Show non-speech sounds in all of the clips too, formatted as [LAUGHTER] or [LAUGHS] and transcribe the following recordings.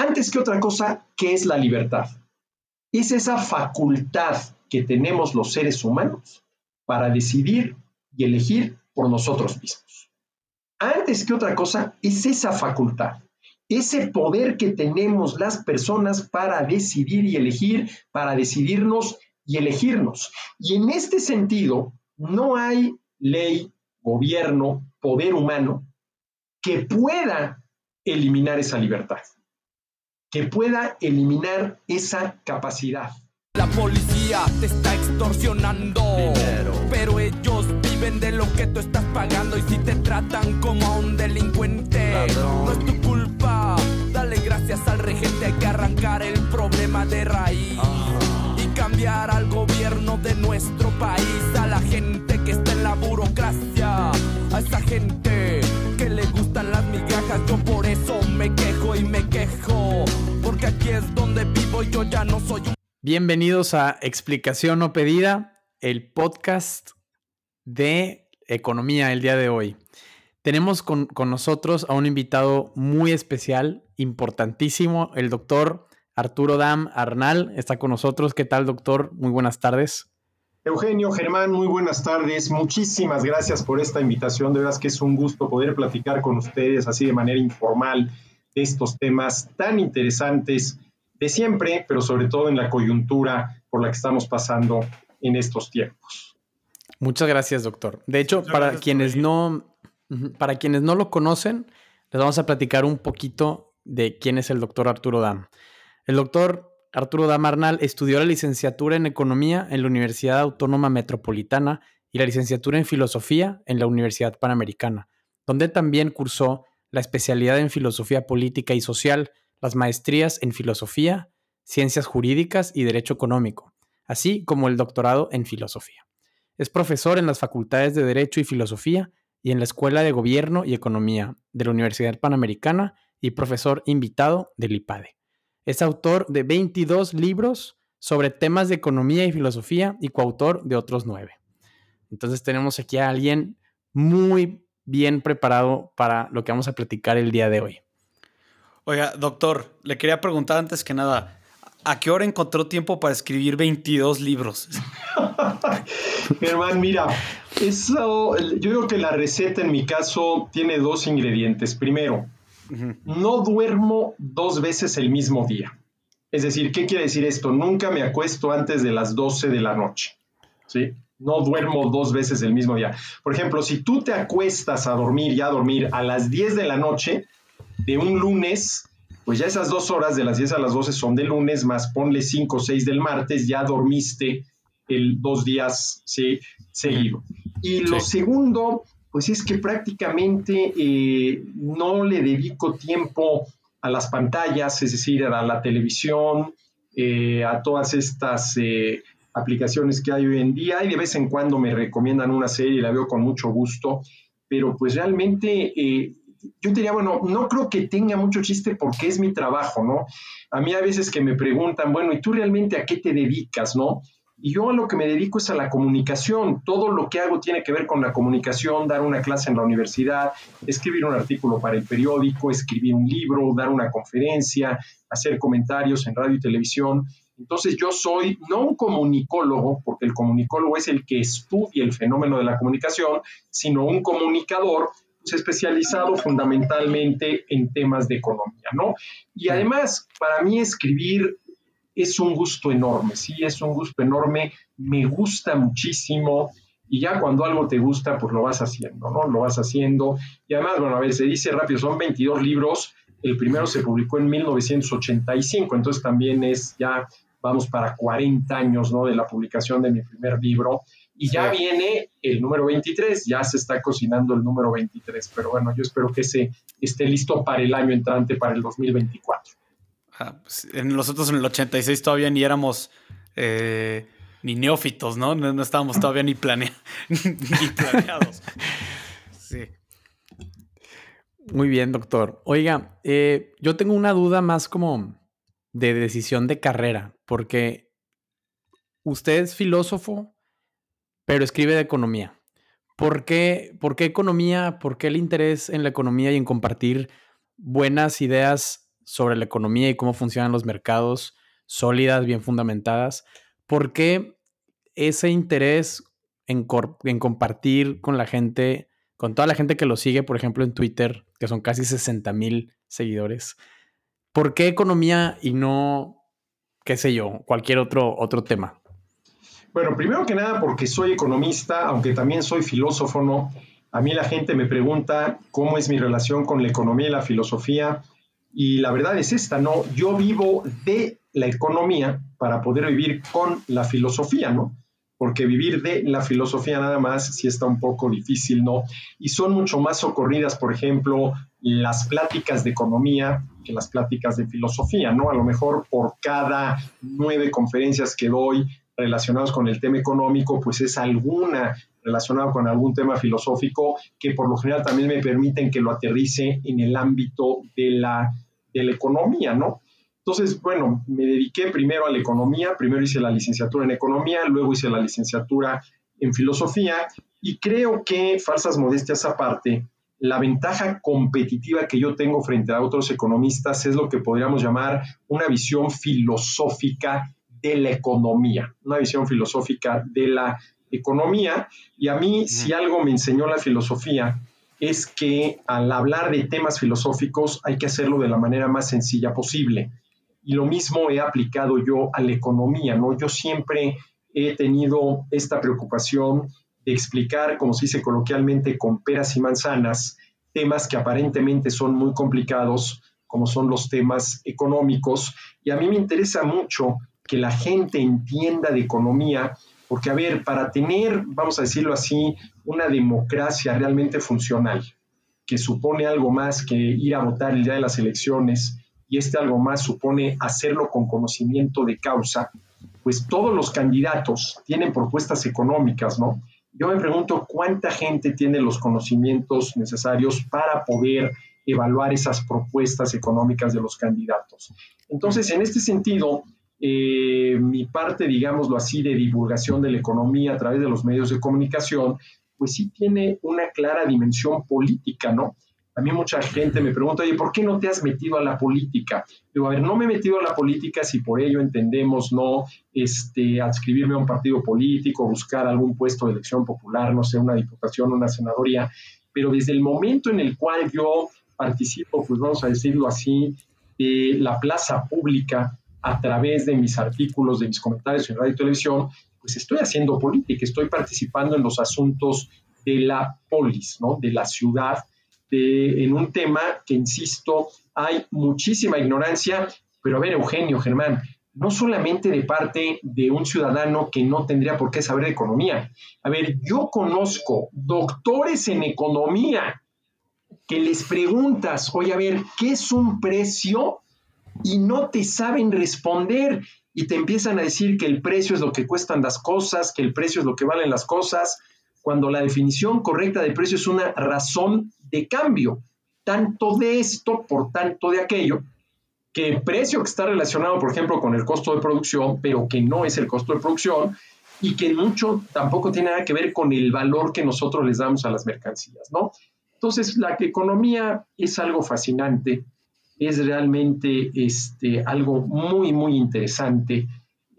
Antes que otra cosa, ¿qué es la libertad? Es esa facultad que tenemos los seres humanos para decidir y elegir por nosotros mismos. Antes que otra cosa, es esa facultad, ese poder que tenemos las personas para decidir y elegir, para decidirnos y elegirnos. Y en este sentido, no hay ley, gobierno, poder humano que pueda eliminar esa libertad, que pueda eliminar esa capacidad. La policía te está extorsionando, pero ellos viven de lo que tú estás pagando y si te tratan como a un delincuente, no es tu culpa. Dale gracias al regente, hay que arrancar el problema de raíz y cambiar al gobierno de nuestro país, a la gente que está en la burocracia, a esa gente que le gustan las migajas, yo por eso me quejo y me quejo, porque aquí es donde vivo y yo ya no soy un Bienvenidos a Explicación no pedida, el podcast de economía el día de hoy. Tenemos con, con, nosotros a un invitado muy especial, importantísimo, el doctor Arturo Dam Arnal. Está con nosotros. ¿Qué tal, doctor? Muy buenas tardes. Eugenio, Germán, muy buenas tardes. Muchísimas gracias por esta invitación. De verdad que es un gusto poder platicar con ustedes así de manera informal de estos temas tan interesantes de siempre, pero sobre todo en la coyuntura por la que estamos pasando en estos tiempos. Muchas gracias, doctor. De hecho, para quienes no, para quienes no lo conocen, les vamos a platicar un poquito de quién es el doctor Arturo Dam. El doctor Arturo Dam Arnal estudió la licenciatura en Economía en la Universidad Autónoma Metropolitana y la licenciatura en Filosofía en la Universidad Panamericana, donde también cursó la especialidad en Filosofía Política y Social las maestrías en Filosofía, Ciencias Jurídicas y Derecho Económico, así como el doctorado en Filosofía. Es profesor en las facultades de Derecho y Filosofía y en la Escuela de Gobierno y Economía de la Universidad Panamericana y profesor invitado del IPADE. Es autor de 22 libros sobre temas de economía y filosofía y coautor de otros nueve. Entonces tenemos aquí a alguien muy bien preparado para lo que vamos a platicar el día de hoy. Oiga, doctor, le quería preguntar antes que nada, ¿a qué hora encontró tiempo para escribir 22 libros? [LAUGHS] Germán, mira, eso, yo digo que la receta en mi caso tiene dos ingredientes. Primero, no duermo dos veces el mismo día. Es decir, ¿qué quiere decir esto? Nunca me acuesto antes de las 12 de la noche. ¿Sí? No duermo dos veces el mismo día. Por ejemplo, si tú te acuestas a dormir, ya a dormir a las 10 de la noche, de un lunes, pues ya esas dos horas de las 10 a las 12 son de lunes, más ponle 5 o 6 del martes, ya dormiste el dos días ¿sí? seguido. Y lo segundo, pues es que prácticamente eh, no le dedico tiempo a las pantallas, es decir, a la televisión, eh, a todas estas eh, aplicaciones que hay hoy en día y de vez en cuando me recomiendan una serie y la veo con mucho gusto, pero pues realmente yo diría, bueno, no creo que tenga mucho chiste porque es mi trabajo, ¿no? A mí a veces que me preguntan, bueno, ¿y tú realmente a qué te dedicas, no? Y yo a lo que me dedico es a la comunicación. Todo lo que hago tiene que ver con la comunicación, dar una clase en la universidad, escribir un artículo para el periódico, escribir un libro, dar una conferencia, hacer comentarios en radio y televisión. Entonces yo soy no un comunicólogo, porque el comunicólogo es el que estudia el fenómeno de la comunicación, sino un comunicador especializado fundamentalmente en temas de economía, ¿no? Y además, para mí escribir es un gusto enorme, sí, es un gusto enorme, me gusta muchísimo y ya cuando algo te gusta, pues lo vas haciendo, ¿no? Lo vas haciendo. Y además, bueno, a ver, se dice rápido, son 22 libros, el primero se publicó en 1985, entonces también es ya, vamos para 40 años, ¿no? De la publicación de mi primer libro. Y ya viene el número 23, ya se está cocinando el número 23, pero bueno, yo espero que ese esté listo para el año entrante, para el 2024. Ah, pues en nosotros en el 86 todavía ni éramos eh, ni neófitos, ¿no? ¿no? estábamos todavía ni, planea [LAUGHS] ni planeados. Sí. Muy bien, doctor. Oiga, eh, yo tengo una duda más como de decisión de carrera, porque usted es filósofo, pero escribe de economía. ¿Por qué, ¿Por qué economía? ¿Por qué el interés en la economía y en compartir buenas ideas sobre la economía y cómo funcionan los mercados, sólidas, bien fundamentadas. ¿Por qué ese interés en, en compartir con la gente, con toda la gente que lo sigue, por ejemplo, en Twitter, que son casi 60 mil seguidores? ¿Por qué economía y no, qué sé yo, cualquier otro, otro tema? Bueno, primero que nada porque soy economista, aunque también soy filósofo, ¿no? A mí la gente me pregunta cómo es mi relación con la economía y la filosofía, y la verdad es esta, ¿no? Yo vivo de la economía para poder vivir con la filosofía, ¿no? Porque vivir de la filosofía nada más sí está un poco difícil, ¿no? Y son mucho más socorridas, por ejemplo, las pláticas de economía que las pláticas de filosofía, ¿no? A lo mejor por cada nueve conferencias que doy relacionadas con el tema económico, pues es alguna relacionada con algún tema filosófico que por lo general también me permiten que lo aterrice en el ámbito de la, de la economía, ¿no? Entonces, bueno, me dediqué primero a la economía, primero hice la licenciatura en economía, luego hice la licenciatura en filosofía y creo que, falsas modestias aparte, la ventaja competitiva que yo tengo frente a otros economistas es lo que podríamos llamar una visión filosófica de la economía, una visión filosófica de la economía. Y a mí, si algo me enseñó la filosofía, es que al hablar de temas filosóficos hay que hacerlo de la manera más sencilla posible. Y lo mismo he aplicado yo a la economía, ¿no? Yo siempre he tenido esta preocupación explicar, como se dice coloquialmente, con peras y manzanas, temas que aparentemente son muy complicados, como son los temas económicos. Y a mí me interesa mucho que la gente entienda de economía, porque a ver, para tener, vamos a decirlo así, una democracia realmente funcional, que supone algo más que ir a votar el día de las elecciones, y este algo más supone hacerlo con conocimiento de causa, pues todos los candidatos tienen propuestas económicas, ¿no? Yo me pregunto cuánta gente tiene los conocimientos necesarios para poder evaluar esas propuestas económicas de los candidatos. Entonces, en este sentido, eh, mi parte, digámoslo así, de divulgación de la economía a través de los medios de comunicación, pues sí tiene una clara dimensión política, ¿no? A mí mucha gente me pregunta, oye, ¿por qué no te has metido a la política? Digo, a ver, no me he metido a la política si por ello entendemos no este, adscribirme a un partido político, buscar algún puesto de elección popular, no sé, una diputación, una senadoría, pero desde el momento en el cual yo participo, pues vamos a decirlo así, de la plaza pública a través de mis artículos, de mis comentarios en radio y televisión, pues estoy haciendo política, estoy participando en los asuntos de la polis, ¿no? de la ciudad, en un tema que, insisto, hay muchísima ignorancia, pero a ver, Eugenio, Germán, no solamente de parte de un ciudadano que no tendría por qué saber economía. A ver, yo conozco doctores en economía que les preguntas, oye, a ver, ¿qué es un precio? Y no te saben responder y te empiezan a decir que el precio es lo que cuestan las cosas, que el precio es lo que valen las cosas, cuando la definición correcta de precio es una razón de cambio, tanto de esto por tanto de aquello, que el precio que está relacionado, por ejemplo, con el costo de producción, pero que no es el costo de producción, y que mucho tampoco tiene nada que ver con el valor que nosotros les damos a las mercancías, ¿no? Entonces, la economía es algo fascinante, es realmente este, algo muy, muy interesante,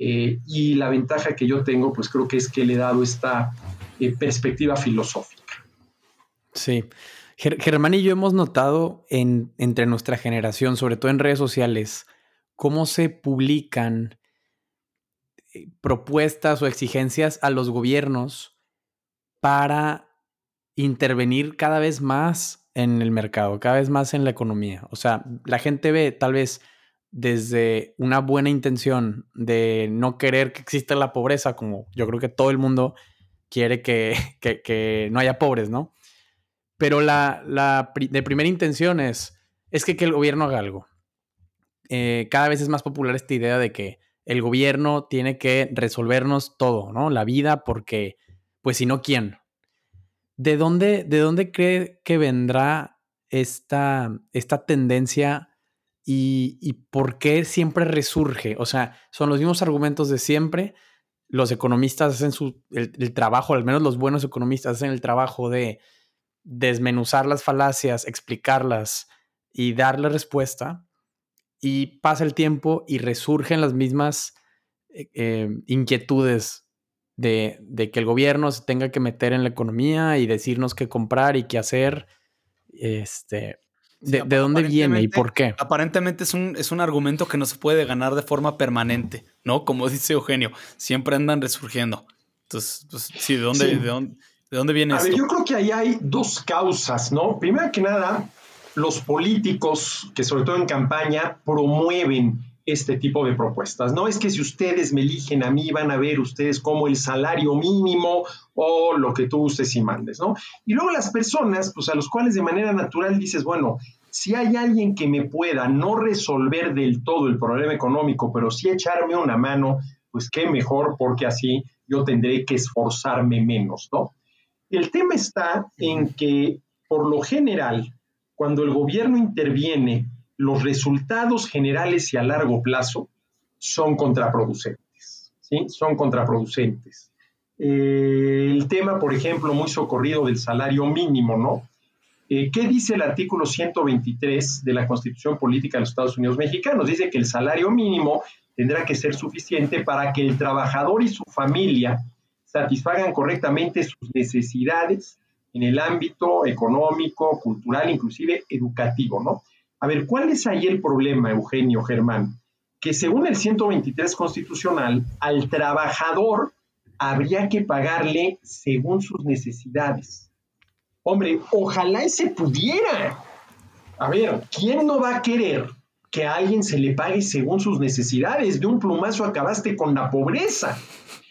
eh, y la ventaja que yo tengo, pues creo que es que le he dado esta eh, perspectiva filosófica. Sí. Germán y yo hemos notado en, entre nuestra generación, sobre todo en redes sociales, cómo se publican eh, propuestas o exigencias a los gobiernos para intervenir cada vez más en el mercado, cada vez más en la economía. O sea, la gente ve tal vez desde una buena intención de no querer que exista la pobreza, como yo creo que todo el mundo quiere que, [LAUGHS] que, no haya pobres, ¿no? Pero la, la, de primera intención es, es que, que el gobierno haga algo. Eh, cada vez es más popular esta idea de que el gobierno tiene que resolvernos todo, ¿no? La vida, porque, pues si no, ¿quién? ¿De dónde, de dónde cree que vendrá esta, esta tendencia y, por qué siempre resurge? O sea, son los mismos argumentos de siempre, los economistas hacen su, el, trabajo, al menos los buenos economistas hacen el trabajo de desmenuzar las falacias, explicarlas y darle respuesta. y pasa el tiempo y resurgen las mismas eh, eh, inquietudes de, que el gobierno se tenga que meter en la economía y decirnos qué comprar y qué hacer. Este, de, dónde viene y por qué? Aparentemente es un, es un argumento que no se puede ganar de forma permanente, ¿no? Como dice Eugenio, siempre andan resurgiendo. Entonces, pues, sí, ¿de dónde, De dónde, viene A ver, yo creo que ahí hay dos causas, ¿no? Primero que nada, los políticos, que sobre todo en campaña, promueven este tipo de propuestas. No es que si ustedes me eligen a mí, van a ver ustedes como el salario mínimo o lo que tú gustes y mandes, ¿no? Y luego las personas, pues a los cuales de manera natural dices, bueno, si hay alguien que me pueda no resolver del todo el problema económico, pero sí echarme una mano, pues qué mejor, porque así yo tendré que esforzarme menos, ¿no? El tema está en que, por lo general, cuando el gobierno interviene los resultados generales y a largo plazo son contraproducentes. ¿sí? Son contraproducentes. Eh, el tema, por ejemplo, muy socorrido del salario mínimo, ¿no? Eh, ¿Qué dice el artículo 123 de la Constitución Política de los Estados Unidos Mexicanos? Dice que el salario mínimo tendrá que ser suficiente para que el trabajador y su familia satisfagan correctamente sus necesidades en el ámbito económico, cultural, inclusive educativo, ¿no? A ver, ¿cuál es ahí el problema, Eugenio Germán? Que según el 123 constitucional, al trabajador habría que pagarle según sus necesidades. Hombre, ojalá ese pudiera. A ver, ¿quién no va a querer que a alguien se le pague según sus necesidades? De un plumazo acabaste con la pobreza.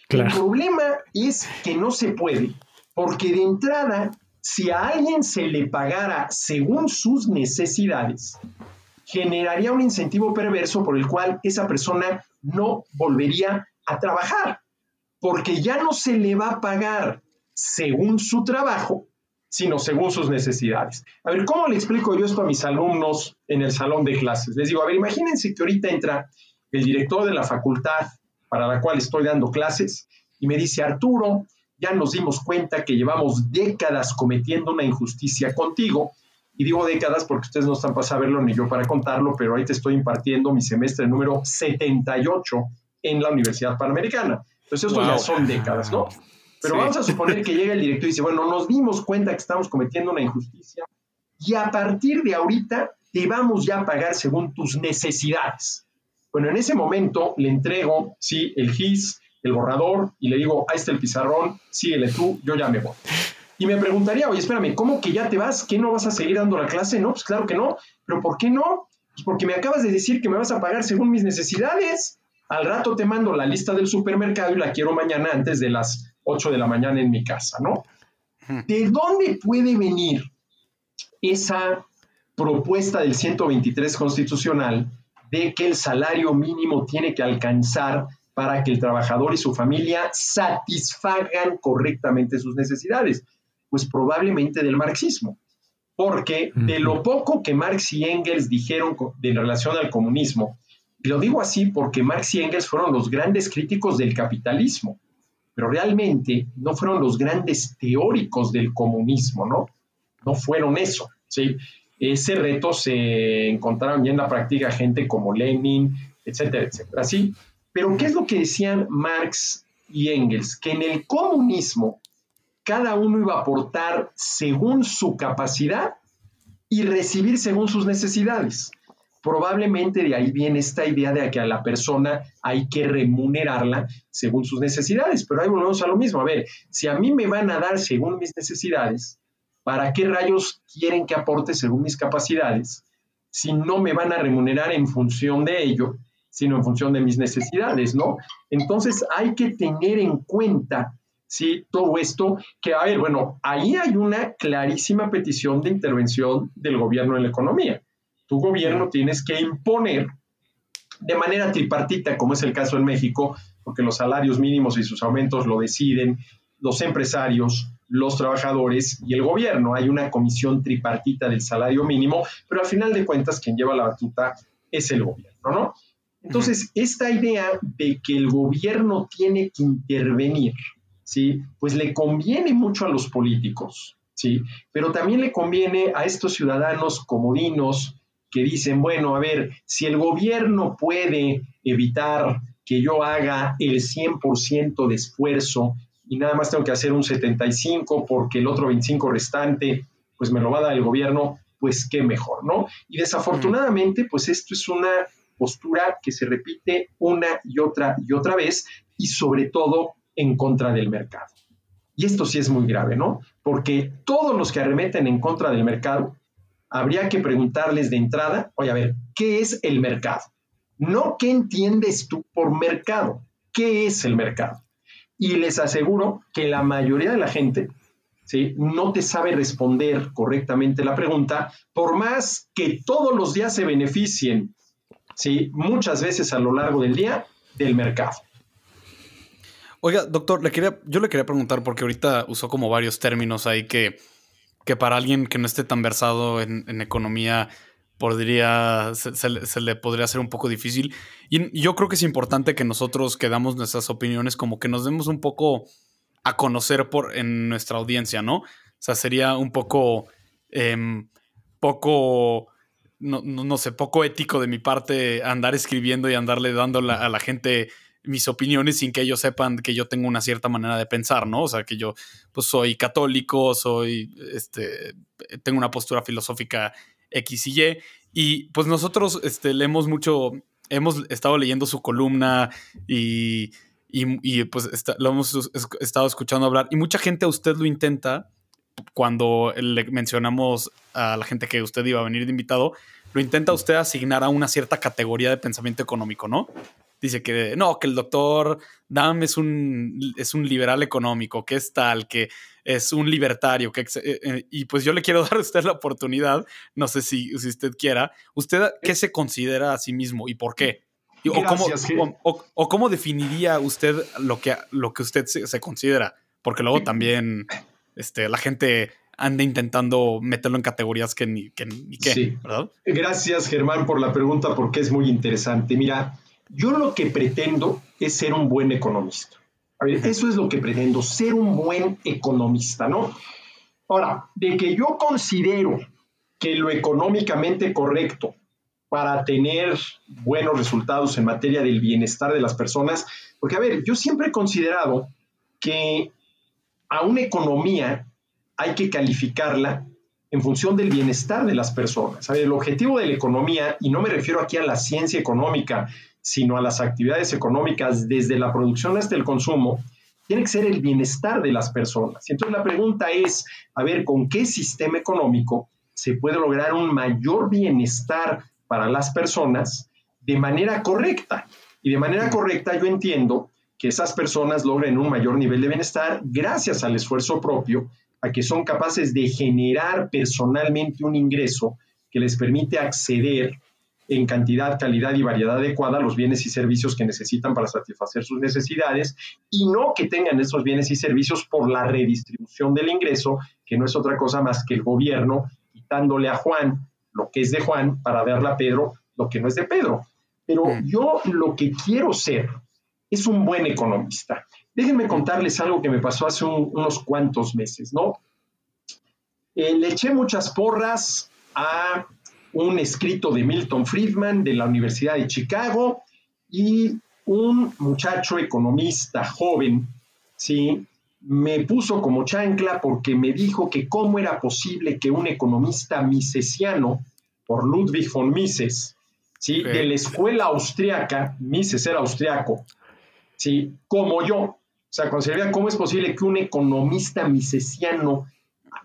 El problema es que no se puede, porque de entrada si a alguien se le pagara según sus necesidades, generaría un incentivo perverso por el cual esa persona no volvería a trabajar, porque ya no se le va a pagar según su trabajo, sino según sus necesidades. A ver, ¿cómo le explico yo esto a mis alumnos en el salón de clases? Les digo, a ver, imagínense que ahorita entra el director de la facultad para la cual estoy dando clases y me dice, Arturo, ya nos dimos cuenta que llevamos décadas cometiendo una injusticia contigo. Y digo décadas porque ustedes no están para saberlo ni yo para contarlo, pero ahí te estoy impartiendo mi semestre número 78 en la Universidad Panamericana. Entonces, esto ya son décadas, ¿no? Pero vamos a suponer que llega el director y dice, bueno, nos dimos cuenta que estamos cometiendo una injusticia y a partir de ahorita te vamos ya a pagar según tus necesidades. Bueno, en ese momento le entrego, sí, el GIS, el borrador y le digo, ahí está el pizarrón, síguele tú, yo ya me voy. Y me preguntaría, oye, espérame, ¿cómo que ya te vas? ¿Que no vas a seguir dando la clase? No, pues claro que no. ¿Pero por qué no? Pues porque me acabas de decir que me vas a pagar según mis necesidades. Al rato te mando la lista del supermercado y la quiero mañana antes de las 8 de la mañana en mi casa, ¿no? ¿De dónde puede venir esa propuesta del 123 constitucional de que el salario mínimo tiene que alcanzar para que el trabajador y su familia satisfagan correctamente sus necesidades? Pues probablemente del marxismo, porque de lo poco que Marx y Engels dijeron en relación al comunismo, y lo digo así porque Marx y Engels fueron los grandes críticos del capitalismo, pero realmente no fueron los grandes teóricos del comunismo, ¿no? No fueron eso, ¿sí? Ese reto se encontraron ya en la práctica gente como Lenin, etcétera, etcétera. Así, pero ¿qué es lo que decían Marx y Engels? Que en el comunismo cada uno iba a aportar según su capacidad y recibir según sus necesidades. Probablemente de ahí viene esta idea de que a la persona hay que remunerarla según sus necesidades, pero ahí volvemos a lo mismo. A ver, si a mí me van a dar según mis necesidades, ¿para qué rayos quieren que aporte según mis capacidades si no me van a remunerar en función de ello? Sino en función de mis necesidades, ¿no? Entonces hay que tener en cuenta, ¿sí? Todo esto, que, a ver, bueno, ahí hay una clarísima petición de intervención del gobierno en la economía. Tu gobierno tienes que imponer de manera tripartita, como es el caso en México, porque los salarios mínimos y sus aumentos lo deciden los empresarios, los trabajadores y el gobierno. Hay una comisión tripartita del salario mínimo, pero al final de cuentas quien lleva la batuta es el gobierno, ¿no? Entonces, esta idea de que el gobierno tiene que intervenir, ¿sí? Pues le conviene mucho a los políticos, ¿sí? Pero también le conviene a estos ciudadanos comodinos que dicen, bueno, a ver, si el gobierno puede evitar que yo haga el 100% de esfuerzo y nada más tengo que hacer un 75 porque el otro 25 restante, pues me lo va a dar el gobierno, pues qué mejor, ¿no? Y desafortunadamente, pues esto es una postura que se repite una y otra y otra vez y sobre todo en contra del mercado. Y esto sí es muy grave, ¿no? Porque todos los que arremeten en contra del mercado, habría que preguntarles de entrada, oye, a ver, ¿qué es el mercado? No qué entiendes tú por mercado, ¿qué es el mercado? Y les aseguro que la mayoría de la gente ¿sí? no te sabe responder correctamente la pregunta, por más que todos los días se beneficien, ¿sí? muchas veces a lo largo del día, del mercado. Oiga, doctor, le quería, yo le quería preguntar, porque ahorita usó como varios términos ahí que, que para alguien que no esté tan versado en, economía podría, se, le podría hacer un poco difícil. Y yo creo que es importante que nosotros que damos nuestras opiniones como que nos demos un poco a conocer por, en nuestra audiencia, ¿no? O sea, sería un poco, em, poco, no, no, sé, poco ético de mi parte andar escribiendo y andarle dando a la gente mis opiniones sin que ellos sepan que yo tengo una cierta manera de pensar, ¿no? O sea, que yo pues soy católico, soy, este, tengo una postura filosófica X y Y. Y pues nosotros este, leemos mucho, hemos estado leyendo su columna y, y, pues lo hemos estado escuchando hablar. Y mucha gente a usted lo intenta cuando le mencionamos a la gente que usted iba a venir de invitado, lo intenta usted asignar a una cierta categoría de pensamiento económico, ¿no? dice que no, que el doctor Dam es un, es un liberal económico, que es tal, que es un libertario, que, eh, eh, y pues yo le quiero [LAUGHS] dar a usted la oportunidad, no sé si, si usted quiera, ¿usted qué se considera a sí mismo y por qué? O, cómo, o, cómo, definiría usted lo que, lo que usted se, considera? Porque luego también este, la gente anda intentando meterlo en categorías que ni, que, ni qué, ¿verdad? Gracias, Germán, por la pregunta, porque es muy interesante. Mira, yo lo que pretendo es ser un buen economista. A ver, eso es lo que pretendo, ser un buen economista, ¿no? Ahora, de que yo considero que lo económicamente correcto para tener buenos resultados en materia del bienestar de las personas, porque a ver, yo siempre he considerado que a una economía hay que calificarla en función del bienestar de las personas. A ver, el objetivo de la economía, y no me refiero aquí a la ciencia económica, sino a las actividades económicas desde la producción hasta el consumo, tiene que ser el bienestar de las personas. Y entonces la pregunta es, a ver, ¿con qué sistema económico se puede lograr un mayor bienestar para las personas de manera correcta? Y de manera correcta yo entiendo que esas personas logren un mayor nivel de bienestar gracias al esfuerzo propio, a que son capaces de generar personalmente un ingreso que les permite acceder en cantidad, calidad y variedad adecuada los bienes y servicios que necesitan para satisfacer sus necesidades y no que tengan esos bienes y servicios por la redistribución del ingreso, que no es otra cosa más que el gobierno quitándole a Juan lo que es de Juan para darle a Pedro lo que no es de Pedro. Pero mm. yo lo que quiero ser es un buen economista. Déjenme contarles algo que me pasó hace unos cuantos meses, ¿no? Eh, le eché muchas porras a un escrito de Milton Friedman de la Universidad de Chicago y un muchacho economista joven, ¿sí? Me puso como chancla porque me dijo que cómo era posible que un economista misesiano, por Ludwig von Mises, ¿sí? De la escuela austriaca, Mises era austriaco, ¿sí? Como yo, o sea, consideraría cómo es posible que un economista misesiano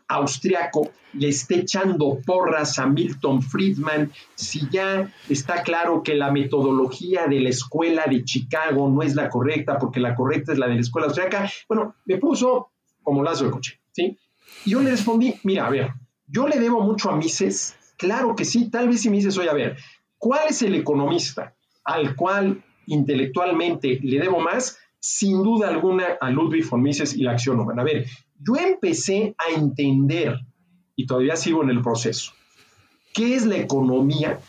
austriaco le esté echando porras a Milton Friedman si ya está claro que la metodología de la escuela de Chicago no es la correcta porque la correcta es la de la escuela austriaca. Bueno, me puso como lazo de coche, ¿sí? Y yo le respondí, mira, a ver, yo le debo mucho a Mises, claro que sí, tal vez si Mises, oye, a ver, ¿cuál es el economista al cual intelectualmente le debo más? Sin duda alguna a Ludwig von Mises y la acción humana. A ver, yo empecé a entender, y todavía sigo en el proceso, qué es la economía,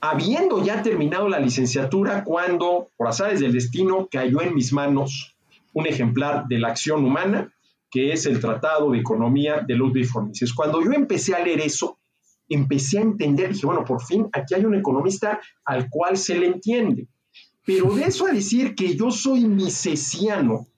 habiendo ya terminado la licenciatura cuando, por azares del destino, cayó en mis manos un ejemplar de la acción humana, que es el Tratado de Economía de Ludwig von Mises. Cuando yo empecé a leer eso, empecé a entender, dije, bueno, por fin aquí hay un economista al cual se le entiende. Pero de eso a decir que yo soy misesiano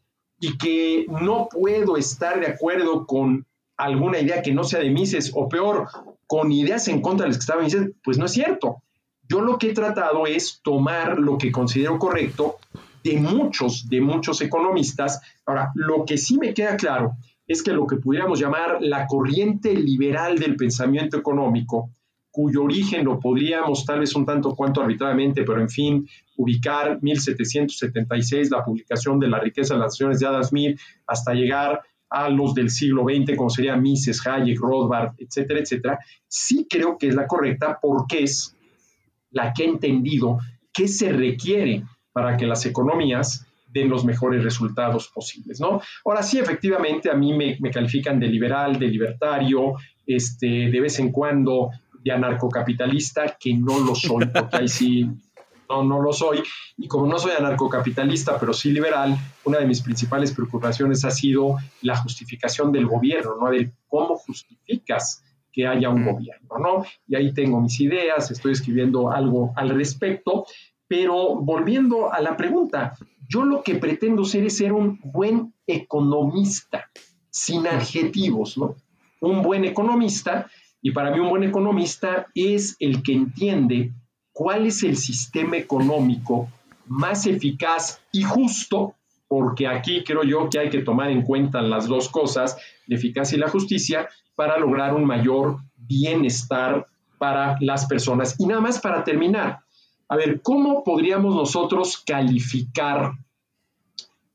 y que no puedo estar de acuerdo con alguna idea que no sea de Mises, o peor, con ideas en contra de las que estaba Mises, pues no es cierto. Yo lo que he tratado es tomar lo que considero correcto de muchos, de muchos economistas. Ahora, lo que sí me queda claro es que lo que pudiéramos llamar la corriente liberal del pensamiento económico, cuyo origen lo podríamos tal vez un tanto cuanto arbitrariamente, pero en fin, ubicar 1776, la publicación de La riqueza de las naciones de Adam Smith, hasta llegar a los del siglo XX, como sería Mises, Hayek, Rothbard, etcétera, etcétera, sí creo que es la correcta porque es la que ha entendido qué se requiere para que las economías den los mejores resultados posibles, ¿no? Ahora sí, efectivamente, a mí me, califican de liberal, de libertario, este, de vez en cuando de anarcocapitalista, que no lo soy, porque ahí sí no, no lo soy. Y como no soy anarcocapitalista, pero sí liberal, una de mis principales preocupaciones ha sido la justificación del gobierno, ¿no? De cómo justificas que haya un mm. gobierno, ¿no? Y ahí tengo mis ideas, estoy escribiendo algo al respecto, pero volviendo a la pregunta, yo lo que pretendo ser es ser un buen economista, sin adjetivos, ¿no? Un buen economista, y para mí un buen economista es el que entiende cuál es el sistema económico más eficaz y justo, porque aquí creo yo que hay que tomar en cuenta las dos cosas, la eficacia y la justicia, para lograr un mayor bienestar para las personas. Y nada más para terminar, a ver, ¿cómo podríamos nosotros calificar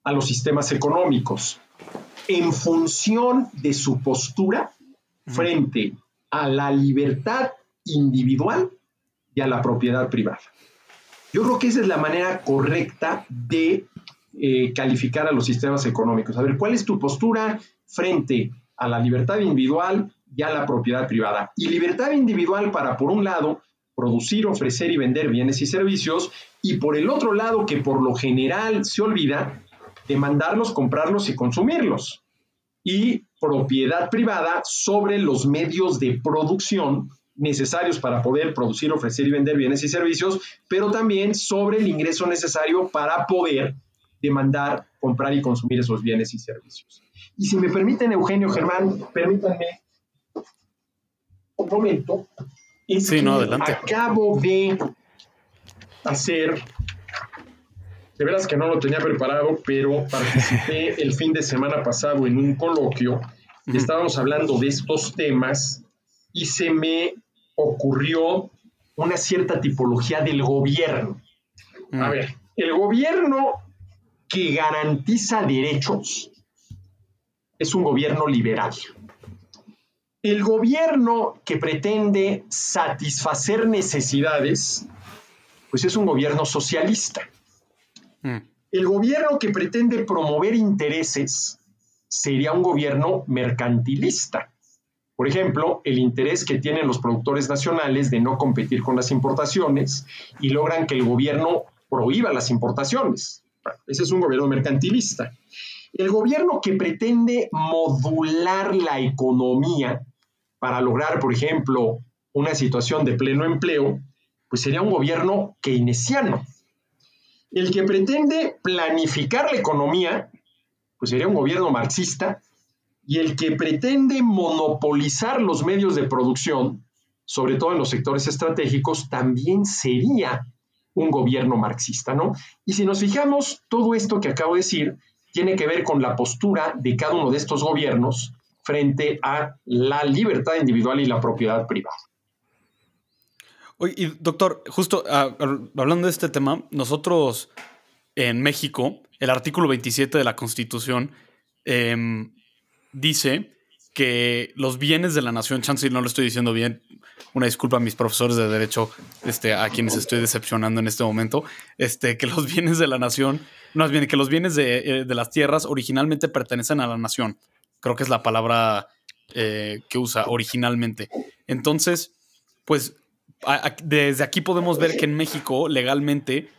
a los sistemas económicos? En función de su postura frente a la libertad individual y a la propiedad privada. Yo creo que esa es la manera correcta de eh, calificar a los sistemas económicos. A ver, ¿cuál es tu postura frente a la libertad individual y a la propiedad privada? Y libertad individual para, por un lado, producir, ofrecer y vender bienes y servicios, y por el otro lado, que por lo general se olvida, demandarlos, comprarlos y consumirlos. Y propiedad privada sobre los medios de producción necesarios para poder producir, ofrecer y vender bienes y servicios, pero también sobre el ingreso necesario para poder demandar, comprar y consumir esos bienes y servicios. Y si me permiten, Eugenio Germán, permítanme un momento sí, no, adelante. acabo de hacer, de veras que no lo tenía preparado, pero participé el fin de semana pasado en un coloquio, estábamos hablando de estos temas y se me ocurrió una cierta tipología del gobierno. A ver, el gobierno que garantiza derechos es un gobierno liberal. El gobierno que pretende satisfacer necesidades, pues es un gobierno socialista. Mm. El gobierno que pretende promover intereses sería un gobierno mercantilista. Por ejemplo, el interés que tienen los productores nacionales de no competir con las importaciones y logran que el gobierno prohíba las importaciones. ese es un gobierno mercantilista. El gobierno que pretende modular la economía para lograr, por ejemplo, una situación de pleno empleo, pues sería un gobierno keynesiano. El que pretende planificar la economía, pues sería un gobierno marxista, y el que pretende monopolizar los medios de producción, sobre todo en los sectores estratégicos, también sería un gobierno marxista, ¿no? Y si nos fijamos, todo esto que acabo de decir tiene que ver con la postura de cada uno de estos gobiernos frente a la libertad individual y la propiedad privada. Oye, y doctor, justo ah, hablando de este tema, nosotros en México, el artículo 27 de la Constitución em, dice que los bienes de la nación, chance no lo estoy diciendo bien, una disculpa a mis profesores de derecho, este, a quienes estoy decepcionando en este momento, este, que los bienes de la nación, más bien que los bienes de, eh, de las tierras originalmente pertenecen a la nación, Creo que es la palabra eh, que usa originalmente. Entonces, pues desde aquí podemos ver que en México legalmente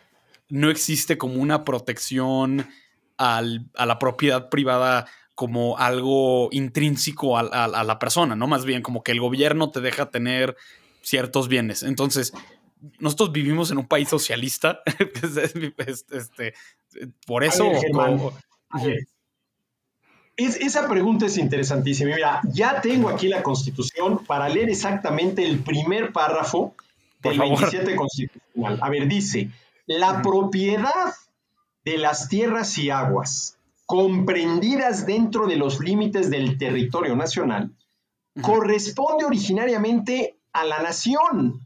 no existe como una protección a la propiedad privada como algo intrínseco a, la persona, ¿no? Más bien como que el gobierno te deja tener ciertos bienes. Entonces, nosotros vivimos en un país socialista. [LAUGHS] este, por eso. esa pregunta es interesantísima. Mira, ya tengo aquí la Constitución para leer exactamente el primer párrafo del 27 Constitucional. A ver, dice: la propiedad de las tierras y aguas comprendidas dentro de los límites del territorio nacional, corresponde originariamente a la nación,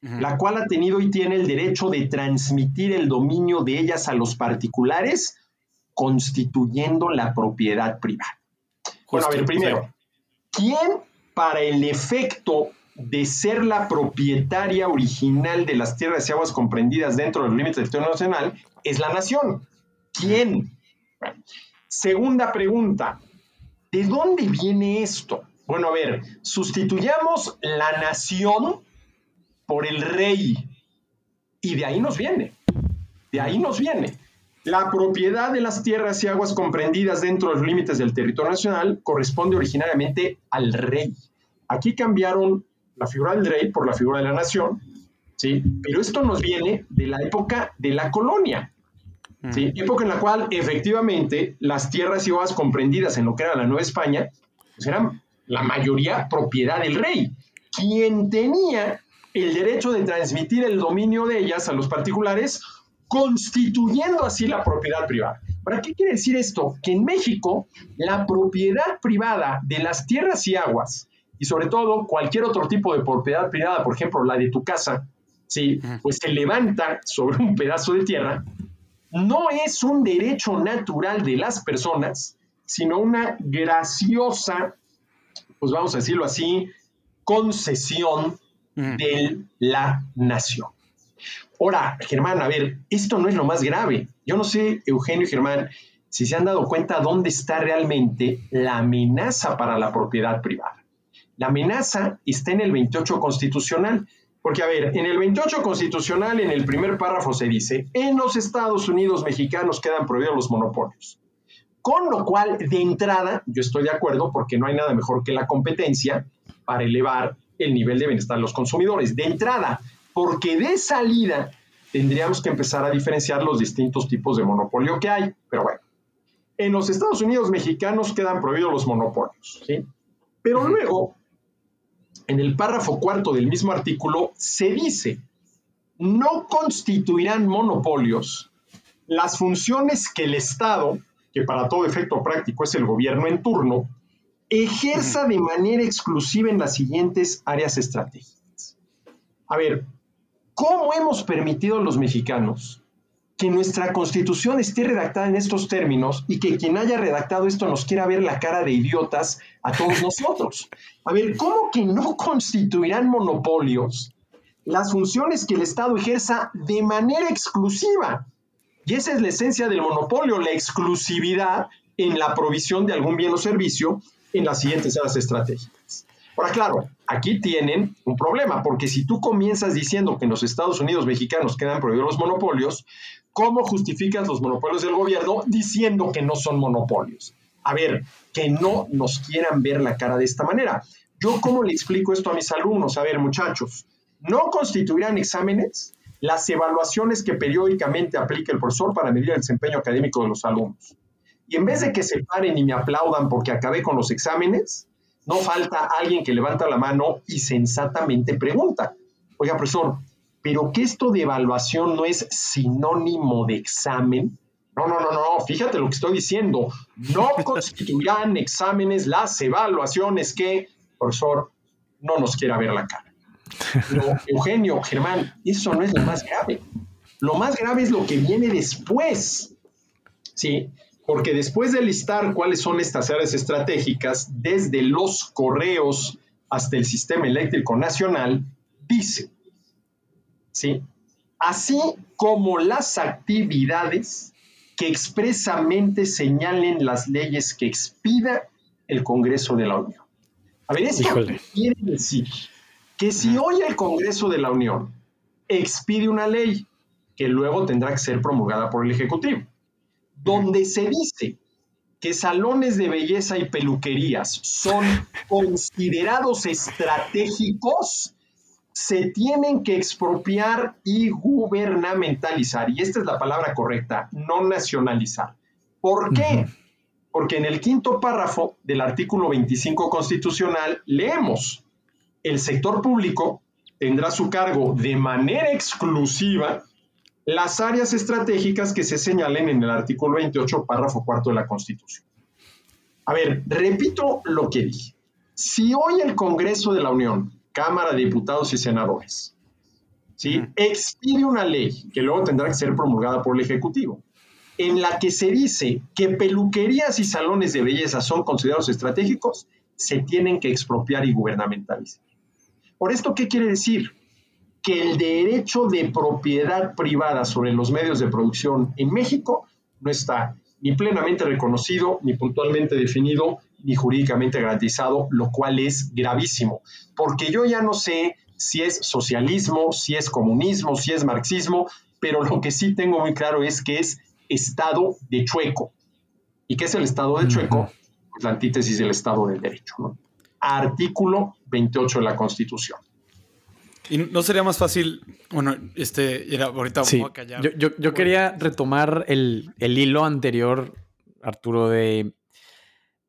la cual ha tenido y tiene el derecho de transmitir el dominio de ellas a los particulares, constituyendo la propiedad privada. bueno, a ver, primero, ¿quién para el efecto de ser la propietaria original de las tierras y aguas comprendidas dentro de los límites del territorio nacional es la nación? ¿Quién? segunda pregunta, ¿de dónde viene esto? Bueno, a ver, sustituyamos la nación por el rey y de ahí nos viene, de ahí nos viene. La propiedad de las tierras y aguas comprendidas dentro de los límites del territorio nacional corresponde originariamente al rey. Aquí cambiaron la figura del rey por la figura de la nación, ¿sí? Pero esto nos viene de la época de la colonia. ¿sí? Época en la cual efectivamente las tierras y aguas comprendidas en lo que era la Nueva España pues eran la mayoría propiedad del rey, quien tenía el derecho de transmitir el dominio de ellas a los particulares, constituyendo así la propiedad privada. ¿Para qué quiere decir esto? Que en México la propiedad privada de las tierras y aguas, y sobre todo cualquier otro tipo de propiedad privada, por ejemplo la de tu casa, ¿sí? pues se levanta sobre un pedazo de tierra, no es un derecho natural de las personas, sino una graciosa, pues vamos a decirlo así, concesión de la nación. Ahora, Germán, a ver, esto no es lo más grave. Yo no sé, Eugenio y Germán, si se han dado cuenta dónde está realmente la amenaza para la propiedad privada. La amenaza está en el 28 constitucional. Porque, a ver, en el 28 constitucional, en el primer párrafo se dice, en los Estados Unidos mexicanos quedan prohibidos los monopolios. Con lo cual, de entrada, yo estoy de acuerdo porque no hay nada mejor que la competencia para elevar el nivel de bienestar de los consumidores. De entrada, porque de salida tendríamos que empezar a diferenciar los distintos tipos de monopolio que hay. Pero bueno, en los Estados Unidos mexicanos quedan prohibidos los monopolios, ¿sí? Pero luego en el párrafo cuarto del mismo artículo se dice, no constituirán monopolios las funciones que el Estado, que para todo efecto práctico es el gobierno en turno, ejerza de manera exclusiva en las siguientes áreas estratégicas. A ver, ¿cómo hemos permitido a los mexicanos que nuestra constitución esté redactada en estos términos y que quien haya redactado esto nos quiera ver la cara de idiotas a todos [LAUGHS] nosotros. A ver, ¿cómo que no constituirán monopolios las funciones que el Estado ejerza de manera exclusiva? Y esa es la esencia del monopolio, la exclusividad en la provisión de algún bien o servicio en las siguientes áreas estratégicas. Ahora, claro, aquí tienen un problema, porque si tú comienzas diciendo que en los Estados Unidos mexicanos quedan prohibidos los monopolios, ¿Cómo justificas los monopolios del gobierno diciendo que no son monopolios? A ver, que no nos quieran ver la cara de esta manera. Yo, ¿cómo le explico esto a mis alumnos? A ver, muchachos, no constituirán exámenes las evaluaciones que periódicamente aplica el profesor para medir el desempeño académico de los alumnos. Y en vez de que se paren y me aplaudan porque acabé con los exámenes, no falta alguien que levanta la mano y sensatamente pregunta, oiga, profesor, pero que esto de evaluación no es sinónimo de examen. No, no, no, no, fíjate lo que estoy diciendo. No [LAUGHS] constituirán exámenes las evaluaciones que, profesor, no nos quiera ver la cara. Pero, Eugenio, Germán, eso no es lo más grave. Lo más grave es lo que viene después. ¿Sí? Porque después de listar cuáles son estas áreas estratégicas, desde los correos hasta el sistema eléctrico nacional, dice, ¿sí? así como las actividades que expresamente señalen las leyes que expida el Congreso de la Unión. A ver, esto quiere decir que si hoy el Congreso de la Unión expide una ley que luego tendrá que ser promulgada por el Ejecutivo, donde se dice que salones de belleza y peluquerías son [LAUGHS] considerados estratégicos, se tienen que expropiar y gubernamentalizar. Y esta es la palabra correcta, no nacionalizar. ¿Por qué? Porque en el quinto párrafo del artículo 25 constitucional leemos, el sector público tendrá a su cargo de manera exclusiva las áreas estratégicas que se señalen en el artículo 28, párrafo cuarto de la Constitución. A ver, repito lo que dije. Si hoy el Congreso de la Unión, Cámara de Diputados y Senadores, ¿sí? expide una ley que luego tendrá que ser promulgada por el Ejecutivo, en la que se dice que peluquerías y salones de belleza son considerados estratégicos, se tienen que expropiar y gubernamentalizar. ¿Por esto qué quiere decir? que el derecho de propiedad privada sobre los medios de producción en México no está ni plenamente reconocido, ni puntualmente definido, ni jurídicamente garantizado, lo cual es gravísimo, porque yo ya no sé si es socialismo, si es comunismo, si es marxismo, pero lo que sí tengo muy claro es que es Estado de Chueco. ¿Y qué es el Estado de Chueco? Pues la antítesis del Estado del Derecho. Artículo 28 de la Constitución. ¿Y no sería más fácil? Bueno, este, era, ahorita sí. a callar. Yo, yo, quería retomar el, el, hilo anterior, Arturo, de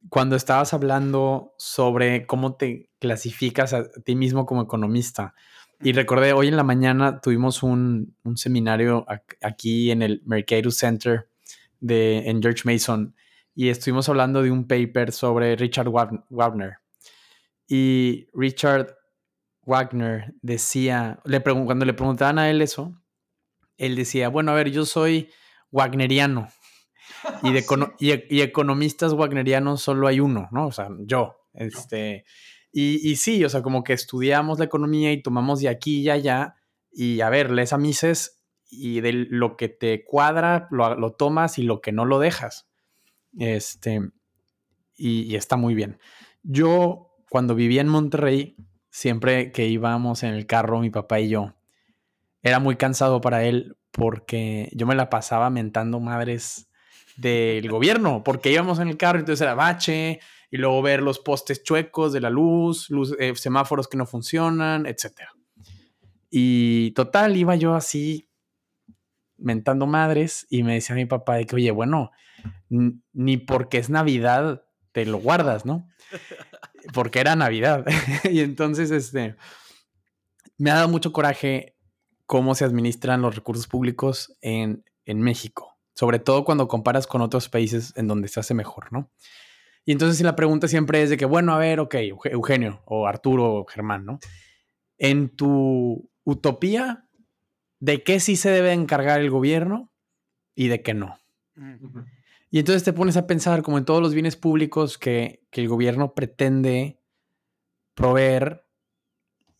cuando estabas hablando sobre cómo te clasificas a ti mismo como economista. Y recordé, hoy en la mañana tuvimos un, un seminario aquí en el Mercatus Center de, en George Mason y estuvimos hablando de un paper sobre Richard Wagner. Y Richard Wagner decía, le cuando le preguntaban a él eso, él decía, bueno, a ver, yo soy wagneriano. Y, de [LAUGHS] y, economistas wagnerianos solo hay uno, ¿no? O sea, yo. Este, y, y, sí, o sea, como que estudiamos la economía y tomamos de aquí y allá. Y a ver, lees a Mises y de lo que te cuadra lo, lo tomas y lo que no lo dejas. Este, y, y está muy bien. Yo, cuando vivía en Monterrey, siempre que íbamos en el carro, mi papá y yo, era muy cansado para él porque yo me la pasaba mentando madres del gobierno, porque íbamos en el carro, entonces era bache, y luego ver los postes chuecos de la luz, luz eh, semáforos que no funcionan, etc. Y total, iba yo así mentando madres y me decía mi papá de que, oye, bueno, ni porque es Navidad te lo guardas, ¿no? porque era Navidad. [LAUGHS] y entonces, este, me ha dado mucho coraje cómo se administran los recursos públicos en, en México, sobre todo cuando comparas con otros países en donde se hace mejor, ¿no? Y entonces la pregunta siempre es de que, bueno, a ver, ok, Eugenio o Arturo o Germán, ¿no? En tu utopía, ¿de qué sí se debe encargar el gobierno y de qué no? Y entonces te pones a pensar, como en todos los bienes públicos que, el gobierno pretende proveer,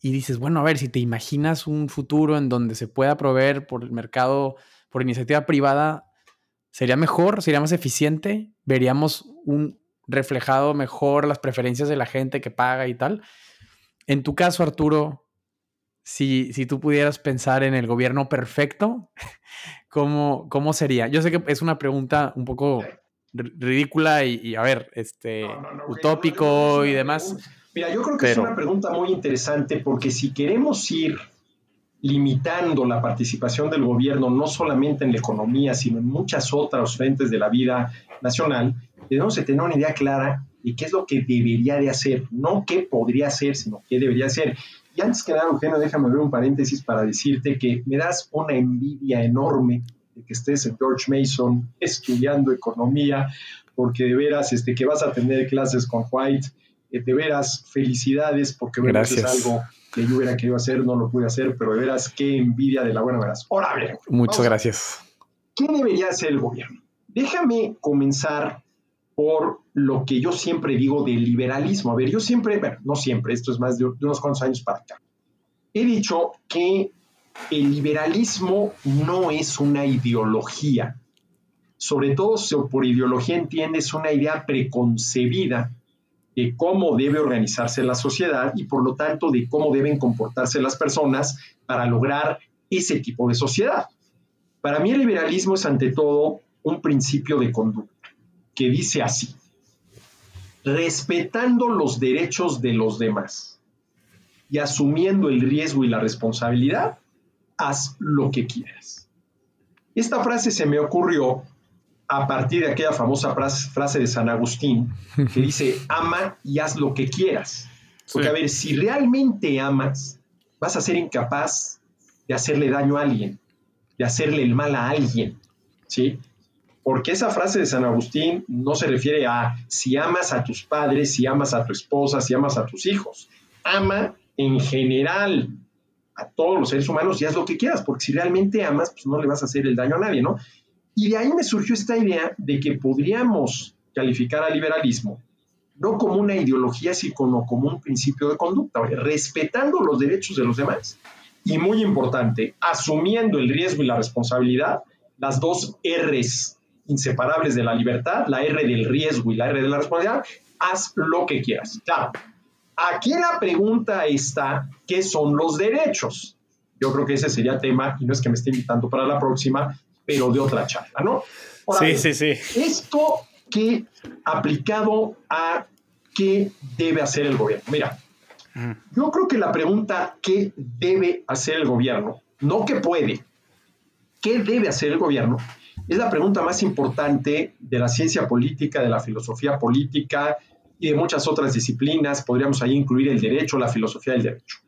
y dices, bueno, a ver, si te imaginas un futuro en donde se pueda proveer por el mercado, por iniciativa privada, ¿sería mejor? ¿Sería más eficiente? ¿Veríamos un reflejado mejor las preferencias de la gente que paga y tal? En tu caso, Arturo, si, si tú pudieras pensar en el gobierno perfecto, [LAUGHS] ¿cómo, ¿cómo sería? Yo sé que es una pregunta un poco ridícula y, a ver, este, utópico y demás. Mira, yo creo que es una pregunta muy interesante porque si queremos ir limitando la participación del gobierno no solamente en la economía, sino en muchas otras frentes de la vida nacional, debemos de tener una idea clara de qué es lo que debería de hacer, no qué podría hacer, sino qué debería hacer. Y antes que nada, Eugenio, déjame ver un paréntesis para decirte que me das una envidia enorme de que estés en George Mason estudiando economía, porque de veras este, que vas a tener clases con White, eh, de veras felicidades, porque bueno, es algo que yo hubiera querido hacer, no lo pude hacer, pero de veras qué envidia de la buena veras. Ahora, ver, Muchas gracias. ¿Qué debería hacer el gobierno? Déjame comenzar por lo que yo siempre digo del liberalismo. A ver, yo siempre, bueno, no siempre, esto es más de, unos cuantos años para acá, he dicho que el liberalismo no es una ideología. Sobre todo si por ideología entiendes una idea preconcebida de cómo debe organizarse la sociedad y por lo tanto de cómo deben comportarse las personas para lograr ese tipo de sociedad. Para mí el liberalismo es ante todo un principio de conducta que dice así, respetando los derechos de los demás y asumiendo el riesgo y la responsabilidad, haz lo que quieras. Esta frase se me ocurrió a partir de aquella famosa frase de San Agustín que [LAUGHS] dice, ama y haz lo que quieras. Porque a ver, si realmente amas, vas a ser incapaz de hacerle daño a alguien, de hacerle el mal a alguien, ¿sí? Porque esa frase de San Agustín no se refiere a si amas a tus padres, si amas a tu esposa, si amas a tus hijos. Ama en general a todos los seres humanos y haz lo que quieras, porque si realmente amas, pues no le vas a hacer el daño a nadie, ¿no? Y de ahí me surgió esta idea de que podríamos calificar al liberalismo no como una ideología, sino como un principio de conducta, respetando los derechos de los demás y muy importante, asumiendo el riesgo y la responsabilidad, las dos R's inseparables de la libertad, la R del riesgo y la R de la responsabilidad, haz lo que quieras. Claro, aquí la pregunta está, ¿qué son los derechos? Yo creo que ese sería tema, y no es que me esté invitando para la próxima, pero de otra charla, ¿no? sí, sí, sí. Esto que aplicado a qué debe hacer el gobierno. Mira, yo creo que la pregunta ¿qué debe hacer el gobierno? No qué puede, ¿qué debe hacer el gobierno? Es la pregunta más importante de la ciencia política, de la filosofía política y de muchas otras disciplinas. Podríamos ahí incluir el derecho, la filosofía del derecho.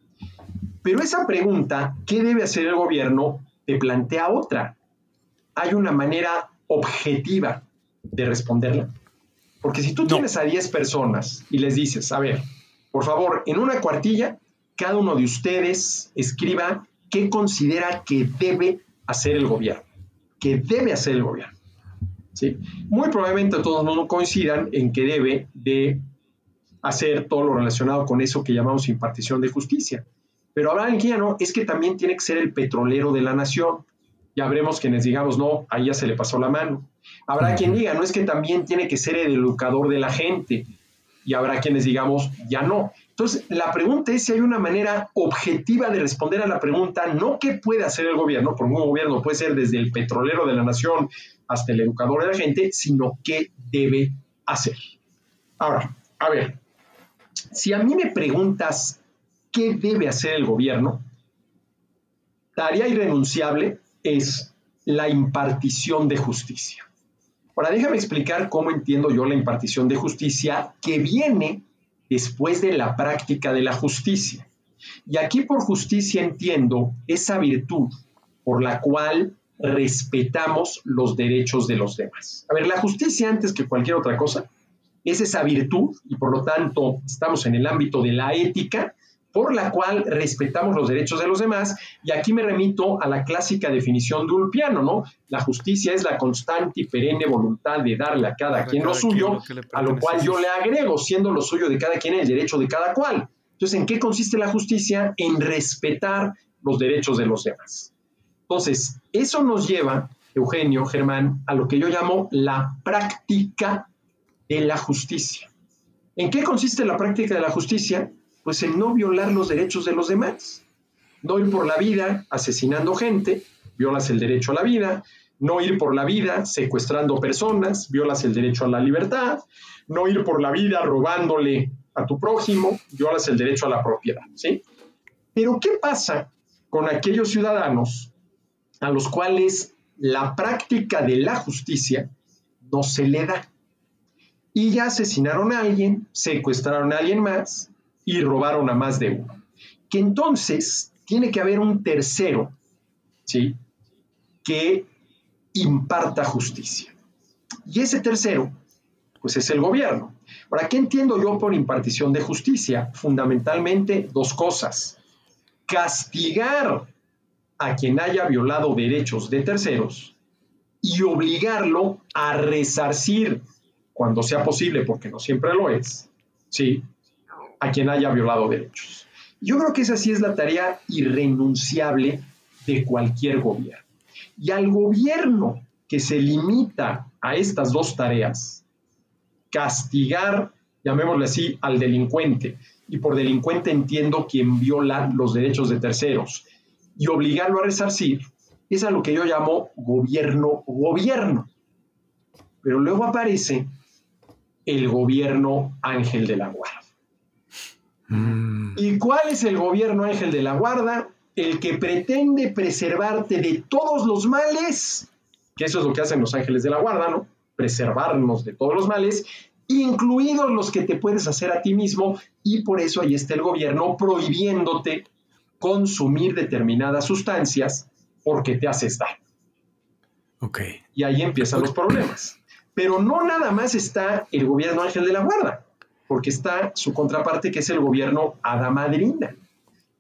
Pero esa pregunta, ¿qué debe hacer el gobierno? te plantea otra. Hay una manera objetiva de responderla. Porque si tú tienes a 10 personas y les dices, a ver, por favor, en una cuartilla, cada uno de ustedes escriba qué considera que debe hacer el gobierno, que debe hacer el gobierno. ¿sí? Muy probablemente todos no coincidan en que debe de hacer todo lo relacionado con eso que llamamos impartición de justicia. Pero habrá alguien no, es que también tiene que ser el petrolero de la nación. Ya veremos quienes digamos, no, ahí ya se le pasó la mano. Habrá quien diga, no es que también tiene que ser el educador de la gente. Y habrá quienes digamos, ya no. Entonces, la pregunta es si hay una manera objetiva de responder a la pregunta, no qué puede hacer el gobierno, porque un gobierno puede ser desde el petrolero de la nación hasta el educador de la gente, sino qué debe hacer. Ahora, a ver, si a mí me preguntas qué debe hacer el gobierno, tarea irrenunciable es la impartición de justicia. Ahora, déjame explicar cómo entiendo yo la impartición de justicia que viene después de la práctica de la justicia. Y aquí por justicia entiendo esa virtud por la cual respetamos los derechos de los demás. A ver, la justicia antes que cualquier otra cosa es esa virtud y por lo tanto estamos en el ámbito de la ética por la cual respetamos los derechos de los demás. Y aquí me remito a la clásica definición de Ulpiano, ¿no? La justicia es la constante y perenne voluntad de darle a cada quien lo suyo, a lo cual yo le agrego, siendo lo suyo de cada quien el derecho de cada cual. Entonces, ¿en qué consiste la justicia? En respetar los derechos de los demás. Entonces, eso nos lleva, Eugenio, Germán, a lo que yo llamo la práctica de la justicia. ¿En qué consiste la práctica de la justicia? Pues en no violar los derechos de los demás. No ir por la vida asesinando gente, violas el derecho a la vida. No ir por la vida secuestrando personas, violas el derecho a la libertad. No ir por la vida robándole a tu prójimo, violas el derecho a la propiedad. ¿sí? Pero ¿qué pasa con aquellos ciudadanos a los cuales la práctica de la justicia no se le da? Y ya asesinaron a alguien, secuestraron a alguien más, y robaron a más de uno. Que entonces tiene que haber un tercero, ¿sí? Que imparta justicia. Y ese tercero, pues es el gobierno. Ahora, ¿qué entiendo yo por impartición de justicia? Fundamentalmente dos cosas. Castigar a quien haya violado derechos de terceros y obligarlo a resarcir cuando sea posible, porque no siempre lo es, ¿sí? A quien haya violado derechos. Yo creo que esa sí es la tarea irrenunciable de cualquier gobierno. Y al gobierno que se limita a estas dos tareas, castigar, llamémosle así, al delincuente, y por delincuente entiendo quien viola los derechos de terceros, y obligarlo a resarcir, es a lo que yo llamo gobierno-gobierno. Pero luego aparece el gobierno ángel de la. Mm. ¿Y cuál es el gobierno ángel de la guarda? El que pretende preservarte de todos los males, que eso es lo que hacen los ángeles de la guarda, ¿no? Preservarnos de todos los males, incluidos los que te puedes hacer a ti mismo, y por eso ahí está el gobierno prohibiéndote consumir determinadas sustancias porque te haces daño. Ok. Y ahí empiezan los problemas. Pero no nada más está el gobierno ángel de la guarda, porque está su contraparte que es el gobierno hada madrina.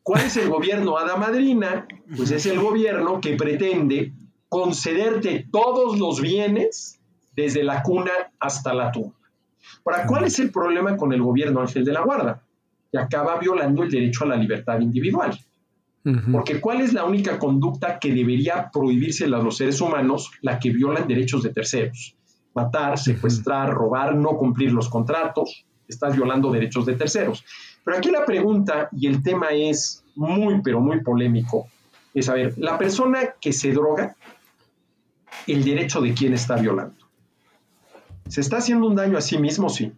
¿Cuál es el gobierno hada madrina? Pues es el gobierno que pretende concederte todos los bienes desde la cuna hasta la tumba. Ahora, ¿cuál es el problema con el gobierno ángel de la guarda? Que acaba violando el derecho a la libertad individual. Porque ¿cuál es la única conducta que debería prohibirse a los seres humanos? La que violan derechos de terceros. Matar, secuestrar, robar, no cumplir los contratos. Estás violando derechos de terceros. Pero aquí la pregunta y el tema es muy, pero muy polémico. Es, a ver, la persona que se droga, ¿el derecho de quién está violando? ¿Se está haciendo un daño a sí mismo? Sí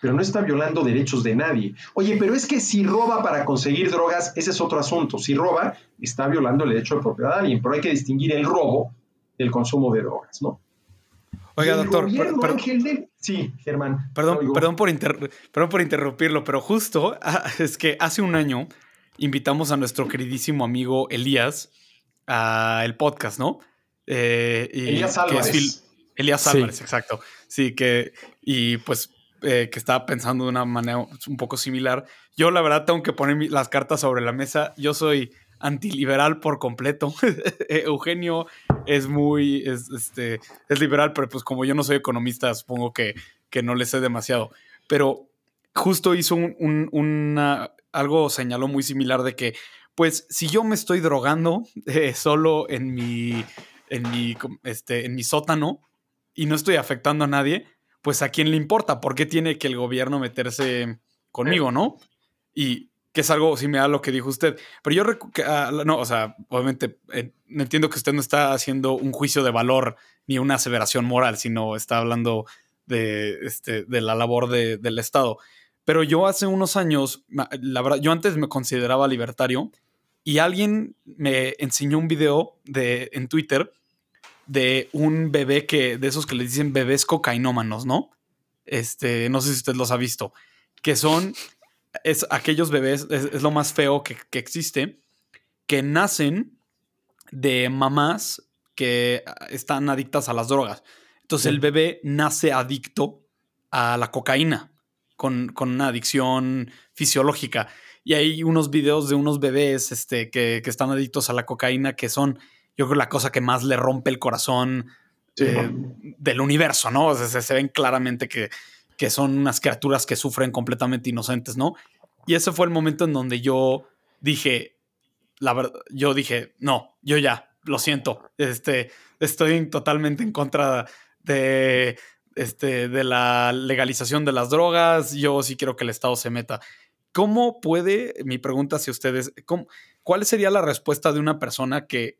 pero no está violando derechos de nadie. Oye, pero es que si roba para conseguir drogas, ese es otro asunto. Si roba, está violando el derecho de propiedad de alguien, pero hay que distinguir el robo del consumo de drogas, ¿no? Oiga, doctor, sí, Germán. Perdón, perdón por, perdón por interrumpirlo, pero justo ah, es que hace un año invitamos a nuestro queridísimo amigo Elías al podcast, ¿no? Eh, Elías Álvarez. Elías Álvarez, exacto. Sí, que, y pues eh, que estaba pensando de una manera un poco similar. Yo, la verdad, tengo que poner las cartas sobre la mesa. Yo soy antiliberal por completo. [LAUGHS] Eugenio es muy, es, este, es liberal, pero pues como yo no soy economista, supongo que, que no le sé demasiado. Pero justo hizo un, una, algo señaló muy similar de que, pues, si yo me estoy drogando eh, solo en mi, en mi, este, en mi sótano y no estoy afectando a nadie, pues a quién le importa, ¿por qué tiene que el gobierno meterse conmigo, no? Y que es algo similar a lo que dijo usted. Pero yo, ah, no, o sea, obviamente eh, entiendo que usted no está haciendo un juicio de valor ni una aseveración moral, sino está hablando de, este, de la labor del Estado. Pero yo hace unos años, la verdad, yo antes me consideraba libertario y alguien me enseñó un video de, en Twitter de un bebé que, de esos que les dicen bebés cocainómanos, ¿no? Este, no sé si usted los ha visto, que son es, aquellos bebés, es, lo más feo que, existe, que nacen de mamás que están adictas a las drogas. Entonces el bebé nace adicto a la cocaína, con, una adicción fisiológica. Y hay unos videos de unos bebés este, que, que están adictos a la cocaína que son yo creo, la cosa que más le rompe el corazón eh, del universo, ¿no? O sea, se, ven claramente que, que son unas criaturas que sufren completamente inocentes, ¿no? Y ese fue el momento en donde yo dije, la verdad, yo dije, no, yo ya, lo siento, este, estoy totalmente en contra de, este, de la legalización de las drogas, yo sí quiero que el Estado se meta. ¿Cómo puede, mi pregunta hacia ustedes, ¿cuál sería la respuesta de una persona que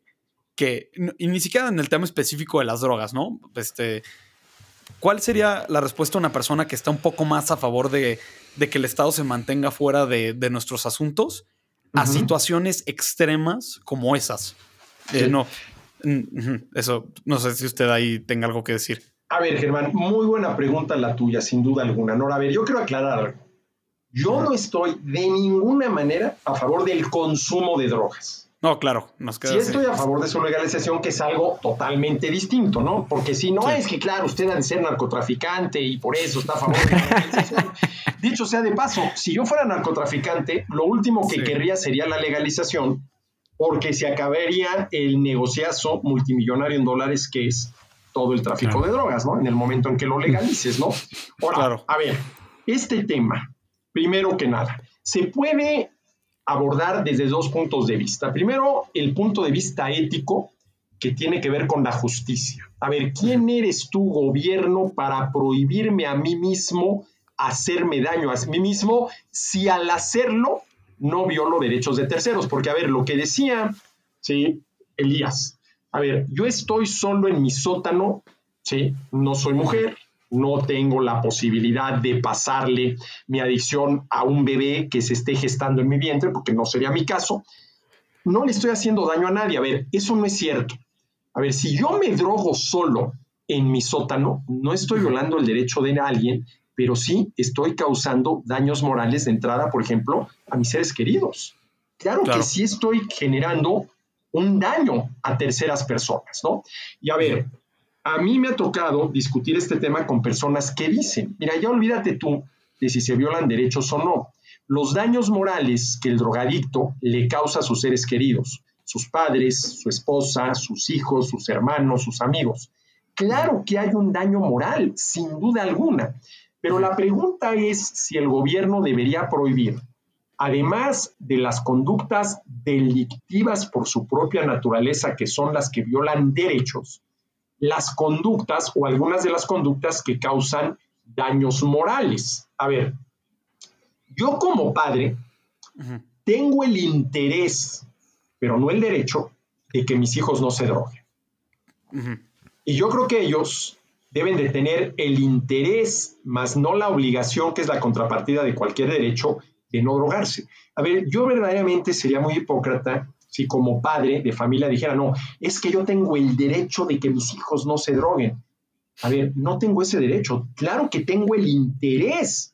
que, y ni siquiera en el tema específico de las drogas, ¿no? Este, ¿Cuál sería la respuesta de una persona que está un poco más a favor de, que el Estado se mantenga fuera de, nuestros asuntos a situaciones extremas como esas? Eh, no, eso, no sé si usted ahí tenga algo que decir. A ver, Germán, muy buena pregunta la tuya, sin duda alguna. No, a ver, yo quiero aclarar algo. Yo no estoy de ninguna manera a favor del consumo de drogas. No, claro, nos queda. Sí, estoy a favor de su legalización, que es algo totalmente distinto, ¿no? Porque si no es que, claro, usted ha de ser narcotraficante y por eso está a favor de la legalización. [LAUGHS] Dicho sea de paso, si yo fuera narcotraficante, lo último que querría sería la legalización, porque se acabaría el negociazo multimillonario en dólares que es todo el tráfico de drogas, ¿no? En el momento en que lo legalices, ¿no? [LAUGHS] Ahora, claro. a ver, este tema, primero que nada, se puede abordar desde dos puntos de vista. Primero, el punto de vista ético, que tiene que ver con la justicia. A ver, ¿quién eres tú, gobierno, para prohibirme a mí mismo hacerme daño a mí mismo si al hacerlo no violo derechos de terceros? Porque, a ver, lo que decía, sí, Elías, a ver, yo estoy solo en mi sótano ¿sí? No soy mujer, no tengo la posibilidad de pasarle mi adicción a un bebé que se esté gestando en mi vientre, porque no sería mi caso. No le estoy haciendo daño a nadie. A ver, eso no es cierto. A ver, si yo me drogo solo en mi sótano, no estoy violando el derecho de alguien, pero sí estoy causando daños morales de entrada, por ejemplo, a mis seres queridos. Claro, que sí estoy generando un daño a terceras personas, ¿no? Y a ver, a mí me ha tocado discutir este tema con personas que dicen, mira, ya olvídate tú de si se violan derechos o no. Los daños morales que el drogadicto le causa a sus seres queridos, sus padres, su esposa, sus hijos, sus hermanos, sus amigos. Claro que hay un daño moral, sin duda alguna, pero la pregunta es si el gobierno debería prohibir, además de las conductas delictivas por su propia naturaleza, que son las que violan derechos, las conductas o algunas de las conductas que causan daños morales. A ver, yo como padre tengo el interés, pero no el derecho, de que mis hijos no se droguen. Y yo creo que ellos deben de tener el interés, más no la obligación, que es la contrapartida de cualquier derecho, de no drogarse. A ver, yo verdaderamente sería muy hipócrita si como padre de familia dijera, no, es que yo tengo el derecho de que mis hijos no se droguen. A ver, no tengo ese derecho. Claro que tengo el interés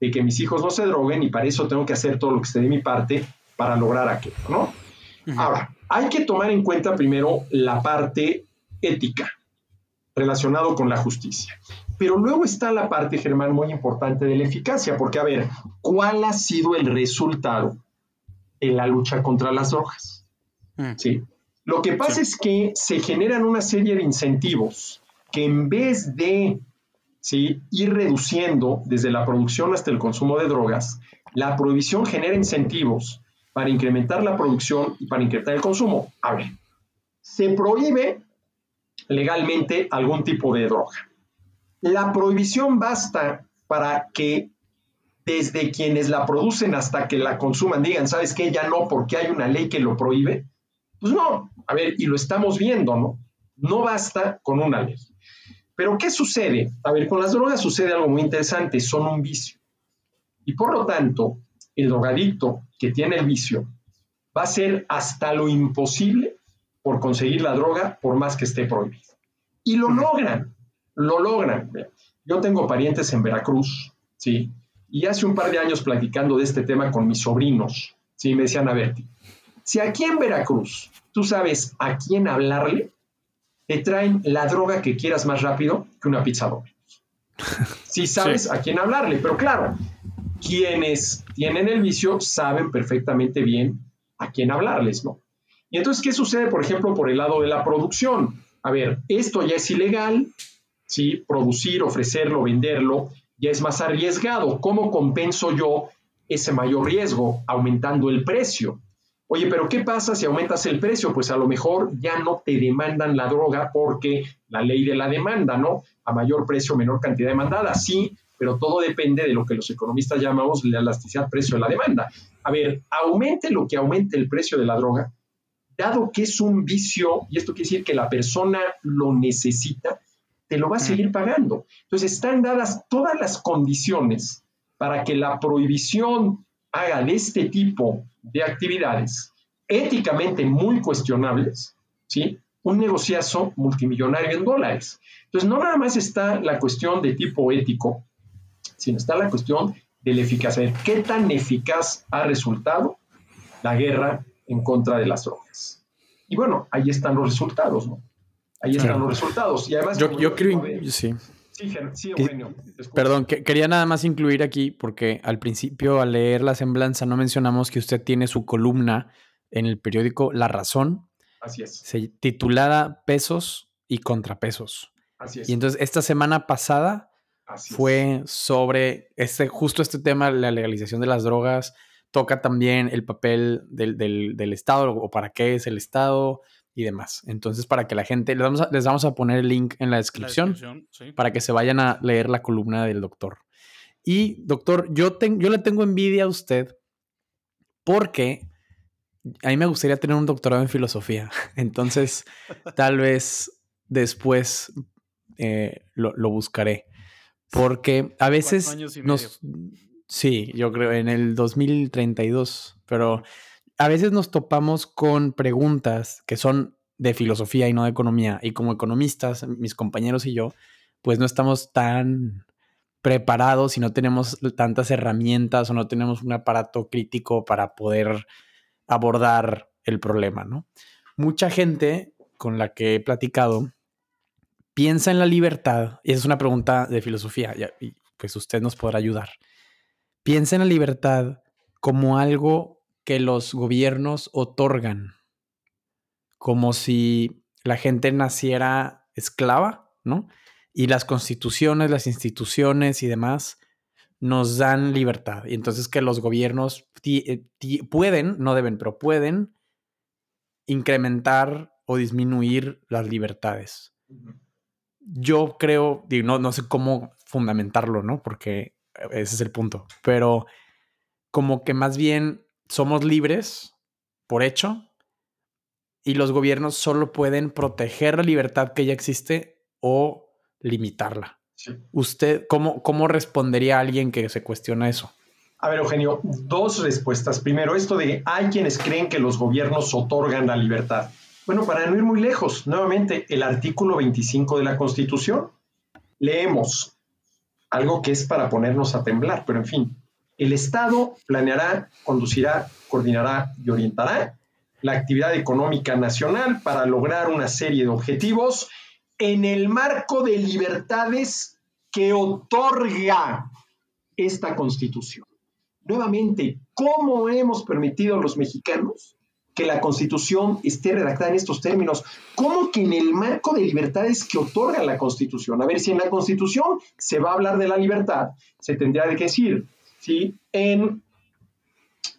de que mis hijos no se droguen y para eso tengo que hacer todo lo que esté de mi parte para lograr aquello, ¿no? Ahora, hay que tomar en cuenta primero la parte ética relacionado con la justicia. Pero luego está la parte, Germán, muy importante de la eficacia, porque a ver, ¿cuál ha sido el resultado en la lucha contra las drogas. Mm. ¿sí? Lo que pasa es que se generan una serie de incentivos que en vez de ¿sí? ir reduciendo desde la producción hasta el consumo de drogas, la prohibición genera incentivos para incrementar la producción y para incrementar el consumo. A ver, se prohíbe legalmente algún tipo de droga. La prohibición basta para que desde quienes la producen hasta que la consuman digan, ¿sabes qué? Ya no, porque hay una ley que lo prohíbe. Pues no, a ver, y lo estamos viendo, ¿no? No basta con una ley. Pero ¿qué sucede? A ver, con las drogas sucede algo muy interesante, son un vicio. Y por lo tanto, el drogadicto que tiene el vicio va a hacer hasta lo imposible por conseguir la droga, por más que esté prohibido. Y lo logran, lo logran. Yo tengo parientes en Veracruz, ¿sí? Y hace un par de años platicando de este tema con mis sobrinos, ¿sí? me decían, a ver, si aquí en Veracruz tú sabes a quién hablarle, te traen la droga que quieras más rápido que una pizza doble. [LAUGHS] Si sabes a quién hablarle, pero claro, quienes tienen el vicio saben perfectamente bien a quién hablarles, ¿no? Y entonces, ¿qué sucede, por ejemplo, por el lado de la producción? A ver, esto ya es ilegal, ¿sí? Producir, ofrecerlo, venderlo, ya es más arriesgado. ¿Cómo compenso yo ese mayor riesgo? Aumentando el precio. Oye, pero ¿qué pasa si aumentas el precio? Pues a lo mejor ya no te demandan la droga porque la ley de la demanda, ¿no? A mayor precio, menor cantidad demandada. Sí, pero todo depende de lo que los economistas llamamos la elasticidad precio de la demanda. A ver, aumente lo que aumente el precio de la droga, dado que es un vicio, y esto quiere decir que la persona lo necesita, te lo va a seguir pagando. Entonces están dadas todas las condiciones para que la prohibición haga de este tipo de actividades éticamente muy cuestionables, ¿sí? un negociazo multimillonario en dólares. Entonces, no nada más está la cuestión de tipo ético, sino está la cuestión de la eficacia. ¿Qué tan eficaz ha resultado la guerra en contra de las drogas? Y bueno, ahí están los resultados, ¿no? Ahí están los resultados. Y además, yo, creo, sí. Sí, Eugenio. Perdón, quería nada más incluir aquí, porque al principio, al leer la semblanza, no mencionamos que usted tiene su columna en el periódico La Razón. Así es. titulada Pesos y Contrapesos. Así es. Y entonces, esta semana pasada fue sobre este, justo este tema, la legalización de las drogas. Toca también el papel del, del Estado o para qué es el Estado, y demás. Entonces, para que la gente, les vamos a, les vamos a poner el link en la descripción, para que se vayan a leer la columna del doctor. Y, doctor, yo, yo le tengo envidia a usted porque a mí me gustaría tener un doctorado en filosofía. [LAUGHS] Entonces, tal vez después eh, lo, buscaré. Porque a veces nos... Sí, yo creo en el 2032, pero a veces nos topamos con preguntas que son de filosofía y no de economía. Y como economistas, mis compañeros y yo, pues no estamos tan preparados y no tenemos tantas herramientas o no tenemos un aparato crítico para poder abordar el problema, ¿no? Mucha gente con la que he platicado piensa en la libertad, y esa es una pregunta de filosofía, y pues usted nos podrá ayudar. Piensa en la libertad como algo que los gobiernos otorgan, como si la gente naciera esclava, ¿no? y las constituciones, las instituciones y demás nos dan libertad. Y entonces que los gobiernos eh, pueden, no deben, pero pueden incrementar o disminuir las libertades. Yo creo, no, no sé cómo fundamentarlo, ¿no? Porque ese es el punto, pero como que más bien somos libres por hecho y los gobiernos solo pueden proteger la libertad que ya existe o limitarla. ¿Usted cómo, cómo respondería a alguien que se cuestiona eso? A ver, Eugenio, dos respuestas. Primero, esto de hay quienes creen que los gobiernos otorgan la libertad. Bueno, para no ir muy lejos, nuevamente, el artículo 25 de la Constitución. Leemos algo que es para ponernos a temblar, pero en fin, el Estado planeará, conducirá, coordinará y orientará la actividad económica nacional para lograr una serie de objetivos en el marco de libertades que otorga esta constitución. Nuevamente, ¿cómo hemos permitido a los mexicanos que la constitución esté redactada en estos términos? ¿Cómo que en el marco de libertades que otorga la constitución? A ver, si en la constitución se va a hablar de la libertad, se tendría de decir, ¿sí? En,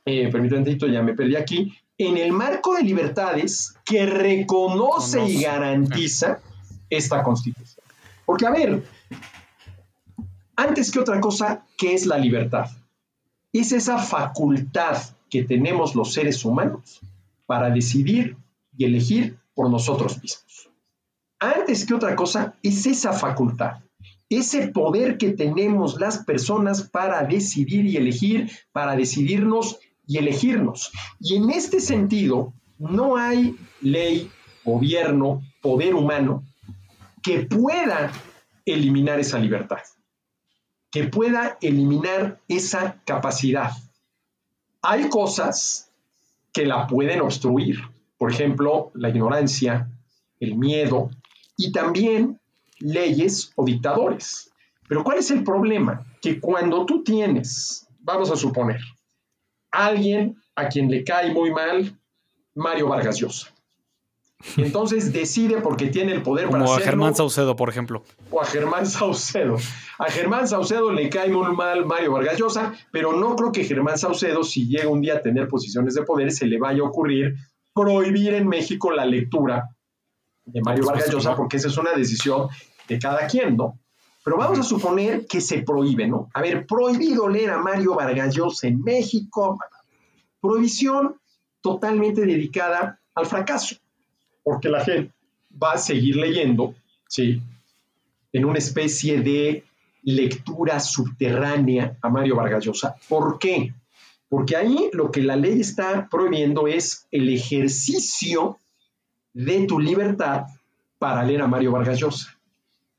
eh, permítanme ya me perdí aquí, en el marco de libertades que reconoce y garantiza esta constitución. Porque, a ver, antes que otra cosa, ¿qué es la libertad? Es esa facultad que tenemos los seres humanos para decidir y elegir por nosotros mismos. Antes que otra cosa, es esa facultad, ese poder que tenemos las personas para decidir y elegir, para decidirnos y elegirnos. Y en este sentido, no hay ley, gobierno, poder humano que pueda eliminar esa libertad, que pueda eliminar esa capacidad. Hay cosas que la pueden obstruir, por ejemplo, la ignorancia, el miedo y también leyes o dictadores. Pero ¿cuál es el problema? Que cuando tú tienes, vamos a suponer, alguien a quien le cae muy mal Mario Vargas Llosa, [LAUGHS] entonces decide porque tiene el poder Como para a Germán Saucedo, por ejemplo. O a Germán Saucedo. A Germán Saucedo le cae muy mal Mario Vargas Llosa, pero no creo que Germán Saucedo, si llega un día a tener posiciones de poder, se le vaya a ocurrir prohibir en México la lectura de Mario Vargas Llosa, porque esa es una decisión de cada quien, ¿no? Pero vamos a suponer que se prohíbe, ¿no? A ver, prohibido leer a Mario Vargas Llosa en México. Prohibición totalmente dedicada al fracaso porque la gente va a seguir leyendo, ¿sí? En una especie de lectura subterránea a Mario Vargas Llosa. ¿Por qué? Porque ahí lo que la ley está prohibiendo es el ejercicio de tu libertad para leer a Mario Vargas Llosa.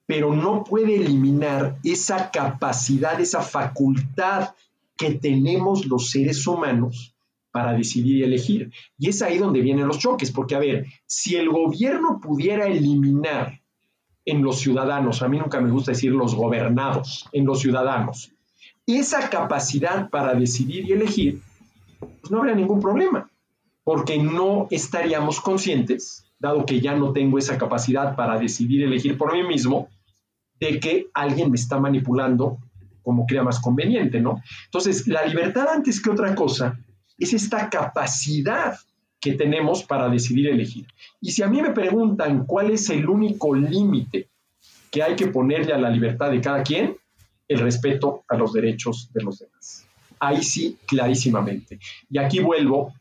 Pero no puede eliminar esa capacidad, esa facultad que tenemos los seres humanos para decidir y elegir. Y es ahí donde vienen los choques, porque a ver, si el gobierno pudiera eliminar en los ciudadanos, a mí nunca me gusta decir los gobernados, en los ciudadanos, esa capacidad para decidir y elegir, pues no habría ningún problema, porque no estaríamos conscientes, dado que ya no tengo esa capacidad para decidir elegir por mí mismo, de que alguien me está manipulando como crea más conveniente, ¿no? Entonces, la libertad antes que otra cosa es esta capacidad que tenemos para decidir elegir. Y si a mí me preguntan cuál es el único límite que hay que ponerle a la libertad de cada quien, el respeto a los derechos de los demás. Ahí sí, clarísimamente. Y aquí vuelvo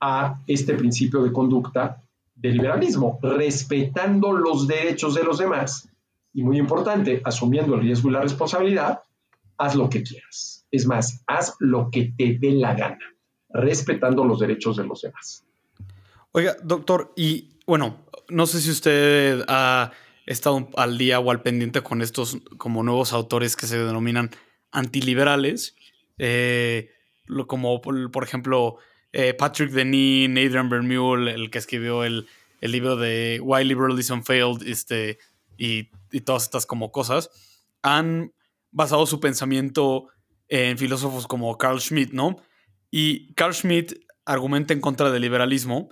a este principio de conducta del liberalismo, respetando los derechos de los demás, y muy importante, asumiendo el riesgo y la responsabilidad, haz lo que quieras. Es más, haz lo que te dé la gana, respetando los derechos de los demás. Oiga, doctor, y bueno, no sé si usted ha estado al día o al pendiente con estos como nuevos autores que se denominan antiliberales, eh, como por, ejemplo eh, Patrick Deneen, Adrian Vermeulen, el que escribió el, libro de Why Liberalism Failed este, y, y, todas estas como cosas, han basado su pensamiento en filósofos como Carl Schmitt, ¿no? Y Carl Schmitt argumenta en contra del liberalismo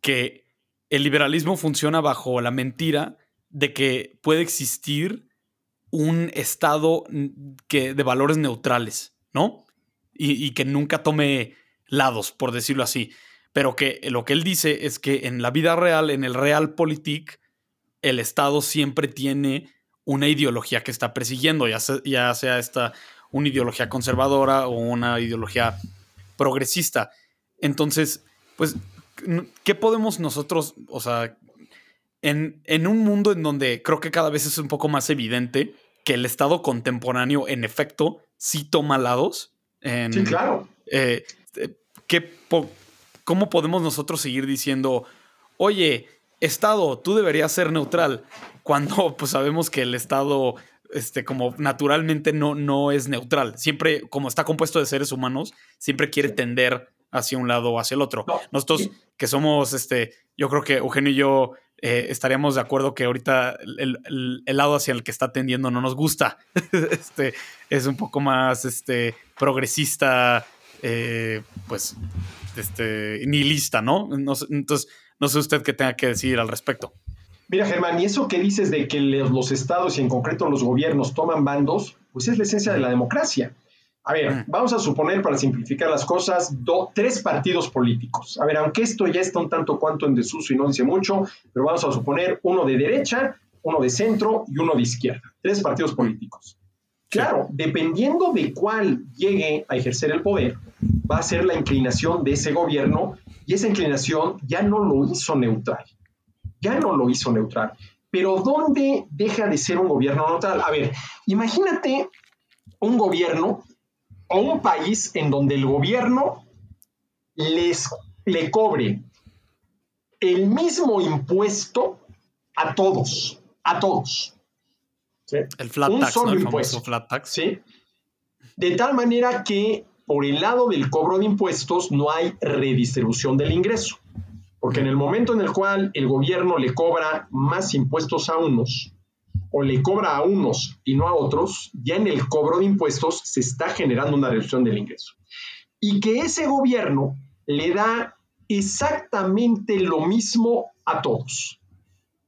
que el liberalismo funciona bajo la mentira de que puede existir un estado que, de valores neutrales, ¿no? Y, que nunca tome lados, por decirlo así. Pero que lo que él dice es que en la vida real, en el realpolitik, el Estado siempre tiene una ideología que está persiguiendo, ya sea, ya sea esta una ideología conservadora o una ideología progresista. Entonces, pues, ¿qué podemos nosotros, o sea, en, un mundo en donde creo que cada vez es un poco más evidente que el Estado contemporáneo, en efecto, sí toma lados. sí, claro. Eh, ¿Cómo podemos nosotros seguir diciendo, oye, Estado, tú deberías ser neutral, cuando [LAUGHS] pues sabemos que el Estado, este, como naturalmente no, no es neutral. Siempre, como está compuesto de seres humanos, siempre quiere tender hacia un lado o hacia el otro. Nosotros que somos, este, yo creo que Eugenio y yo eh, estaríamos de acuerdo que ahorita el, lado hacia el que está tendiendo no nos gusta. [LAUGHS] este, es un poco más este, progresista, eh, pues, este, nihilista, ¿no? Entonces, no sé usted qué tenga que decir al respecto. Mira, Germán, y eso que dices de que los estados y en concreto los gobiernos toman bandos, pues es la esencia de la democracia. A ver, mm. vamos a suponer, para simplificar las cosas, tres partidos políticos. A ver, aunque esto ya está un tanto cuanto en desuso y no dice mucho, pero vamos a suponer uno de derecha, uno de centro y uno de izquierda. Tres partidos políticos. Claro, dependiendo de cuál llegue a ejercer el poder, va a ser la inclinación de ese gobierno y esa inclinación ya no lo hizo neutral. Ya no lo hizo neutral. Pero ¿dónde deja de ser un gobierno neutral? A ver, imagínate un gobierno o un país en donde el gobierno les, le cobre el mismo impuesto a todos, a todos. El flat tax, el impuesto. flat tax. ¿sí? De tal manera que por el lado del cobro de impuestos no hay redistribución del ingreso. Porque en el momento en el cual el gobierno le cobra más impuestos a unos, o le cobra a unos y no a otros, ya en el cobro de impuestos se está generando una reducción del ingreso. Y que ese gobierno le da exactamente lo mismo a todos.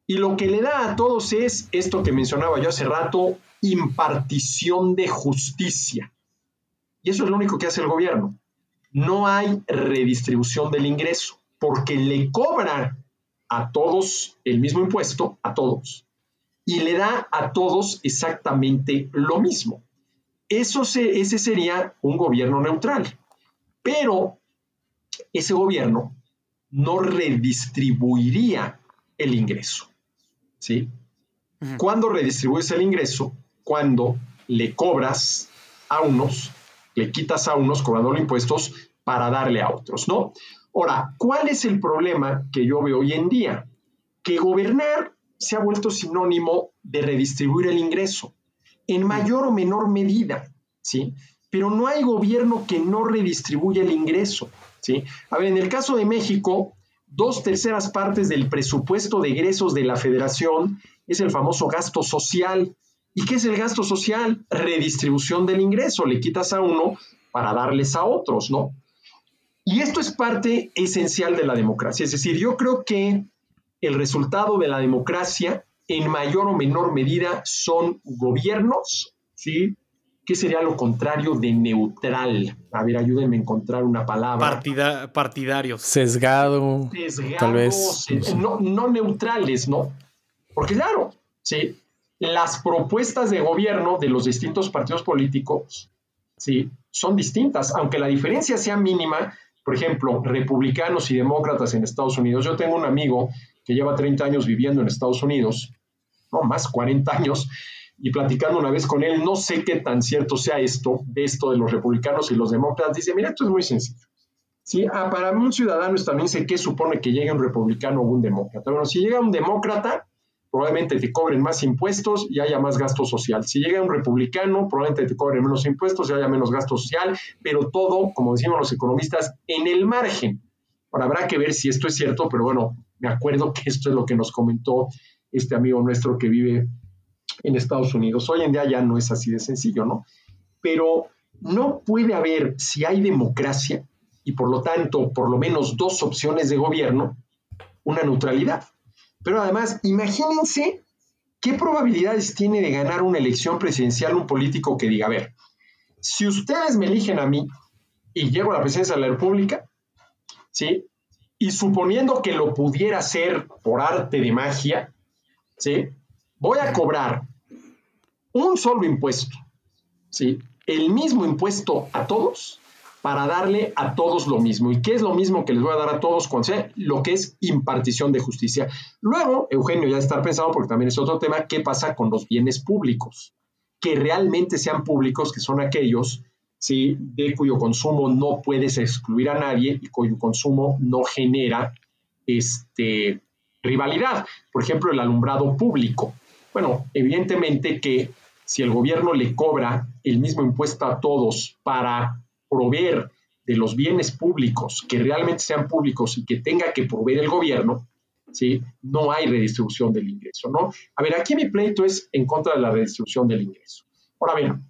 Y lo que le da a todos es esto que mencionaba yo hace rato, impartición de justicia. Y eso es lo único que hace el gobierno. No hay redistribución del ingreso, porque le cobra a todos el mismo impuesto, a todos, y le da a todos exactamente lo mismo. Eso ese sería un gobierno neutral. Pero ese gobierno no redistribuiría el ingreso. ¿Sí? ¿Cuándo redistribuyes el ingreso? Cuando le cobras a unos, le quitas a unos cobrando impuestos para darle a otros, ¿no? Ahora, ¿cuál es el problema que yo veo hoy en día? Que gobernar se ha vuelto sinónimo de redistribuir el ingreso en mayor o menor medida, ¿sí? Pero no hay gobierno que no redistribuya el ingreso, ¿sí? A ver, en el caso de México, dos terceras partes del presupuesto de egresos de la federación es el famoso gasto social. ¿Y qué es el gasto social? Redistribución del ingreso. Le quitas a uno para darles a otros, ¿no? Y esto es parte esencial de la democracia. Es decir, yo creo que el resultado de la democracia en mayor o menor medida son gobiernos, ¿sí? ¿Qué sería lo contrario de neutral? A ver, ayúdenme a encontrar una palabra. Partida, partidario. Sesgado. tal vez. No, no, neutrales, ¿no? Porque claro, ¿sí? Las propuestas de gobierno de los distintos partidos políticos, ¿sí? Son distintas, aunque la diferencia sea mínima. Por ejemplo, republicanos y demócratas en Estados Unidos. Yo tengo un amigo que lleva 30 años viviendo en Estados Unidos, no más 40 años, y platicando una vez con él, no sé qué tan cierto sea esto, de esto de los republicanos y los demócratas, dice, mira, esto es muy sencillo. Sí, ah, para un ciudadano también sé qué supone que llegue un republicano o un demócrata. Bueno, si llega un demócrata, probablemente te cobren más impuestos y haya más gasto social. Si llega un republicano, probablemente te cobren menos impuestos y haya menos gasto social, pero todo, como decimos los economistas, en el margen. Ahora habrá que ver si esto es cierto, pero bueno, me acuerdo que esto es lo que nos comentó este amigo nuestro que vive en Estados Unidos. Hoy en día ya no es así de sencillo, ¿no? Pero no puede haber, si hay democracia, y por lo tanto por lo menos dos opciones de gobierno, una neutralidad. Pero además, imagínense qué probabilidades tiene de ganar una elección presidencial un político que diga, a ver, si ustedes me eligen a mí y llego a la presidencia de la República, ¿sí? Y suponiendo que lo pudiera hacer por arte de magia, ¿sí? Voy a cobrar un solo impuesto, ¿sí? El mismo impuesto a todos para darle a todos lo mismo. ¿Y qué es lo mismo que les voy a dar a todos cuando sea lo que es impartición de justicia? Luego, Eugenio ya está pensando, porque también es otro tema, ¿qué pasa con los bienes públicos? Que realmente sean públicos, que son aquellos ¿sí? de cuyo consumo no puedes excluir a nadie y cuyo consumo no genera este, rivalidad. Por ejemplo, el alumbrado público. Bueno, evidentemente que si el gobierno le cobra el mismo impuesto a todos para proveer de los bienes públicos que realmente sean públicos y que tenga que proveer el gobierno, ¿sí? no hay redistribución del ingreso. ¿no? A ver, aquí mi pleito es en contra de la redistribución del ingreso. Ahora bien,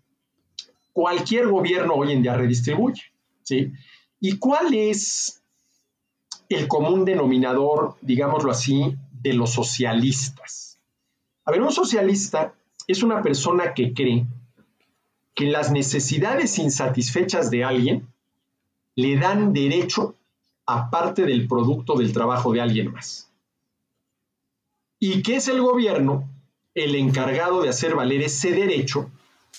cualquier gobierno hoy en día redistribuye. ¿sí? ¿Y cuál es el común denominador, digámoslo así, de los socialistas? A ver, un socialista es una persona que cree que las necesidades insatisfechas de alguien le dan derecho a parte del producto del trabajo de alguien más. Y que es el gobierno el encargado de hacer valer ese derecho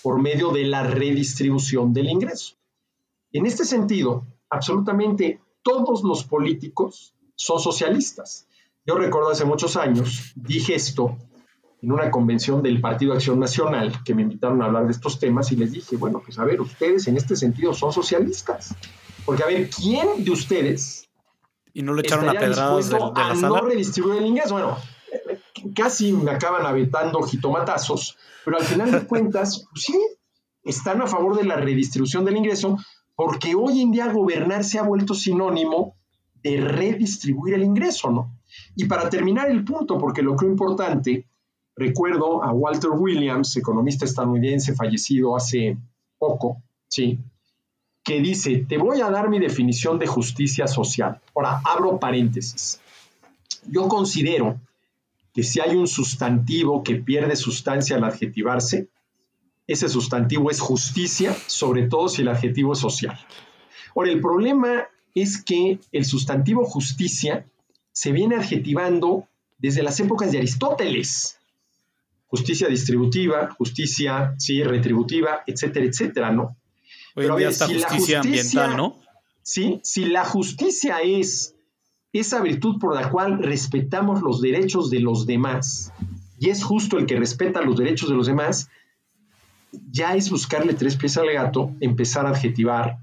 por medio de la redistribución del ingreso. En este sentido, absolutamente todos los políticos son socialistas. Yo recuerdo hace muchos años, dije esto en una convención del Partido Acción Nacional que me invitaron a hablar de estos temas y les dije, bueno, pues a ver, ustedes en este sentido son socialistas. Porque a ver, ¿quién de ustedes... Y no le echaron a pedradas de, a no redistribuir el ingreso? Bueno, casi me acaban aventando jitomatazos, pero al final de cuentas, [LAUGHS] pues sí, están a favor de la redistribución del ingreso porque hoy en día gobernar se ha vuelto sinónimo de redistribuir el ingreso, ¿no? Y para terminar el punto, porque lo creo importante, Recuerdo a Walter Williams, economista estadounidense fallecido hace poco, ¿sí? que dice, te voy a dar mi definición de justicia social. Ahora, abro paréntesis. Yo considero que si hay un sustantivo que pierde sustancia al adjetivarse, ese sustantivo es justicia, sobre todo si el adjetivo es social. Ahora, el problema es que el sustantivo justicia se viene adjetivando desde las épocas de Aristóteles justicia distributiva, justicia, sí, retributiva, etcétera, etcétera, ¿no? Hoy en día está justicia, ambiental, ¿no? Sí, si la justicia es esa virtud por la cual respetamos los derechos de los demás, y es justo el que respeta los derechos de los demás, ya es buscarle tres pies al gato, empezar a adjetivar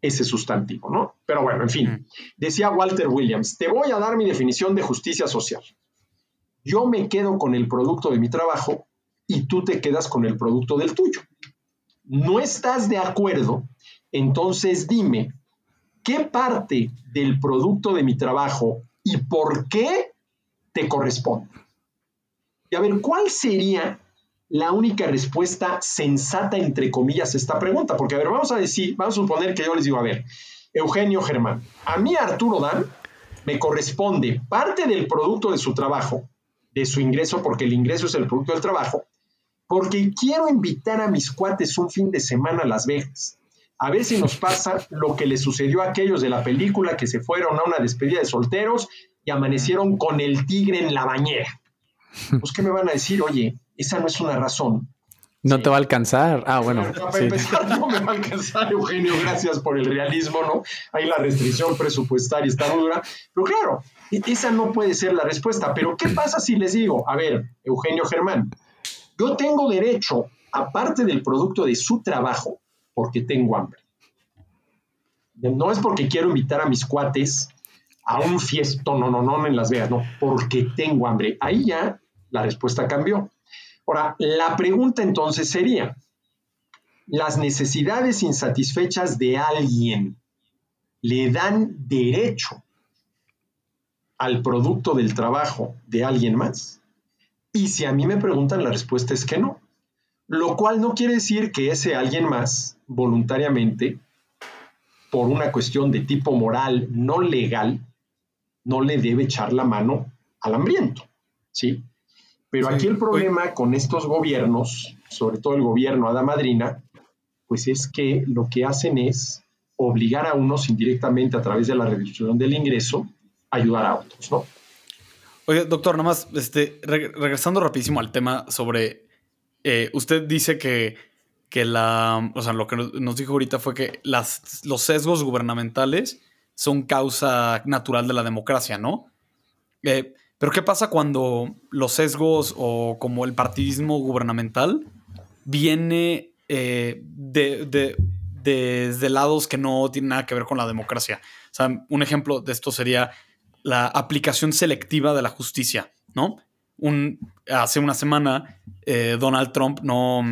ese sustantivo, ¿no? Pero bueno, en fin, decía Walter Williams, te voy a dar mi definición de justicia social. Yo me quedo con el producto de mi trabajo y tú te quedas con el producto del tuyo. ¿No estás de acuerdo? Entonces dime, ¿qué parte del producto de mi trabajo y por qué te corresponde? Y a ver, ¿cuál sería la única respuesta sensata, entre comillas, a esta pregunta? Porque, a ver, vamos a decir, vamos a suponer que yo les digo, a ver, Eugenio Germán, a mí Arturo Dan me corresponde parte del producto de su trabajo de su ingreso, porque el ingreso es el producto del trabajo, porque quiero invitar a mis cuates un fin de semana a Las Vegas. A ver si nos pasa lo que le sucedió a aquellos de la película que se fueron a una despedida de solteros y amanecieron con el tigre en la bañera. Pues, ¿qué me van a decir? Oye, esa no es una razón No te va a alcanzar. Ah, bueno. Para empezar, no me va a alcanzar, Eugenio. Gracias por el realismo, ¿no? Ahí la restricción presupuestaria está muy dura. Pero claro, esa no puede ser la respuesta. Pero ¿qué pasa si les digo, a ver, Eugenio Germán, yo tengo derecho, aparte del producto de su trabajo, porque tengo hambre. No es porque quiero invitar a mis cuates a un fiesto, no, no, no, en Las Vegas, no, porque tengo hambre. Ahí ya la respuesta cambió. Ahora, la pregunta entonces sería, ¿las necesidades insatisfechas de alguien le dan derecho al producto del trabajo de alguien más? Y si a mí me preguntan, la respuesta es que no. Lo cual no quiere decir que ese alguien más voluntariamente, por una cuestión de tipo moral no legal, no le debe echar la mano al hambriento. ¿sí? Pero aquí el problema con estos gobiernos, sobre todo el gobierno la Madrina, pues es que lo que hacen es obligar a unos indirectamente a través de la reducción del ingreso a ayudar a otros, ¿no? Oye, doctor, nomás, este, regresando rapidísimo al tema sobre, eh, usted dice que, que la, o sea, lo que nos dijo ahorita fue que las, los sesgos gubernamentales son causa natural de la democracia, ¿no? Eh, pero ¿qué pasa cuando los sesgos o como el partidismo gubernamental viene eh, de, desde lados que no tienen nada que ver con la democracia? O sea, un ejemplo de esto sería la aplicación selectiva de la justicia, ¿no? Un, hace una semana eh, Donald Trump no,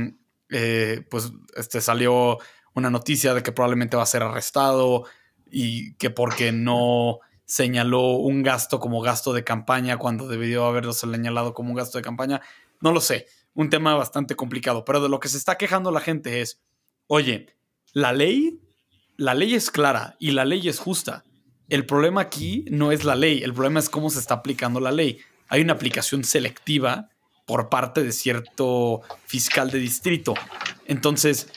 eh, pues este, salió una noticia de que probablemente va a ser arrestado y que porque no señaló un gasto como gasto de campaña cuando debió haberlo señalado como un gasto de campaña. No lo sé, un tema bastante complicado, pero de lo que se está quejando la gente es, oye, la ley, la ley es clara y la ley es justa. El problema aquí no es la ley, el problema es cómo se está aplicando la ley. Hay una aplicación selectiva por parte de cierto fiscal de distrito. Entonces,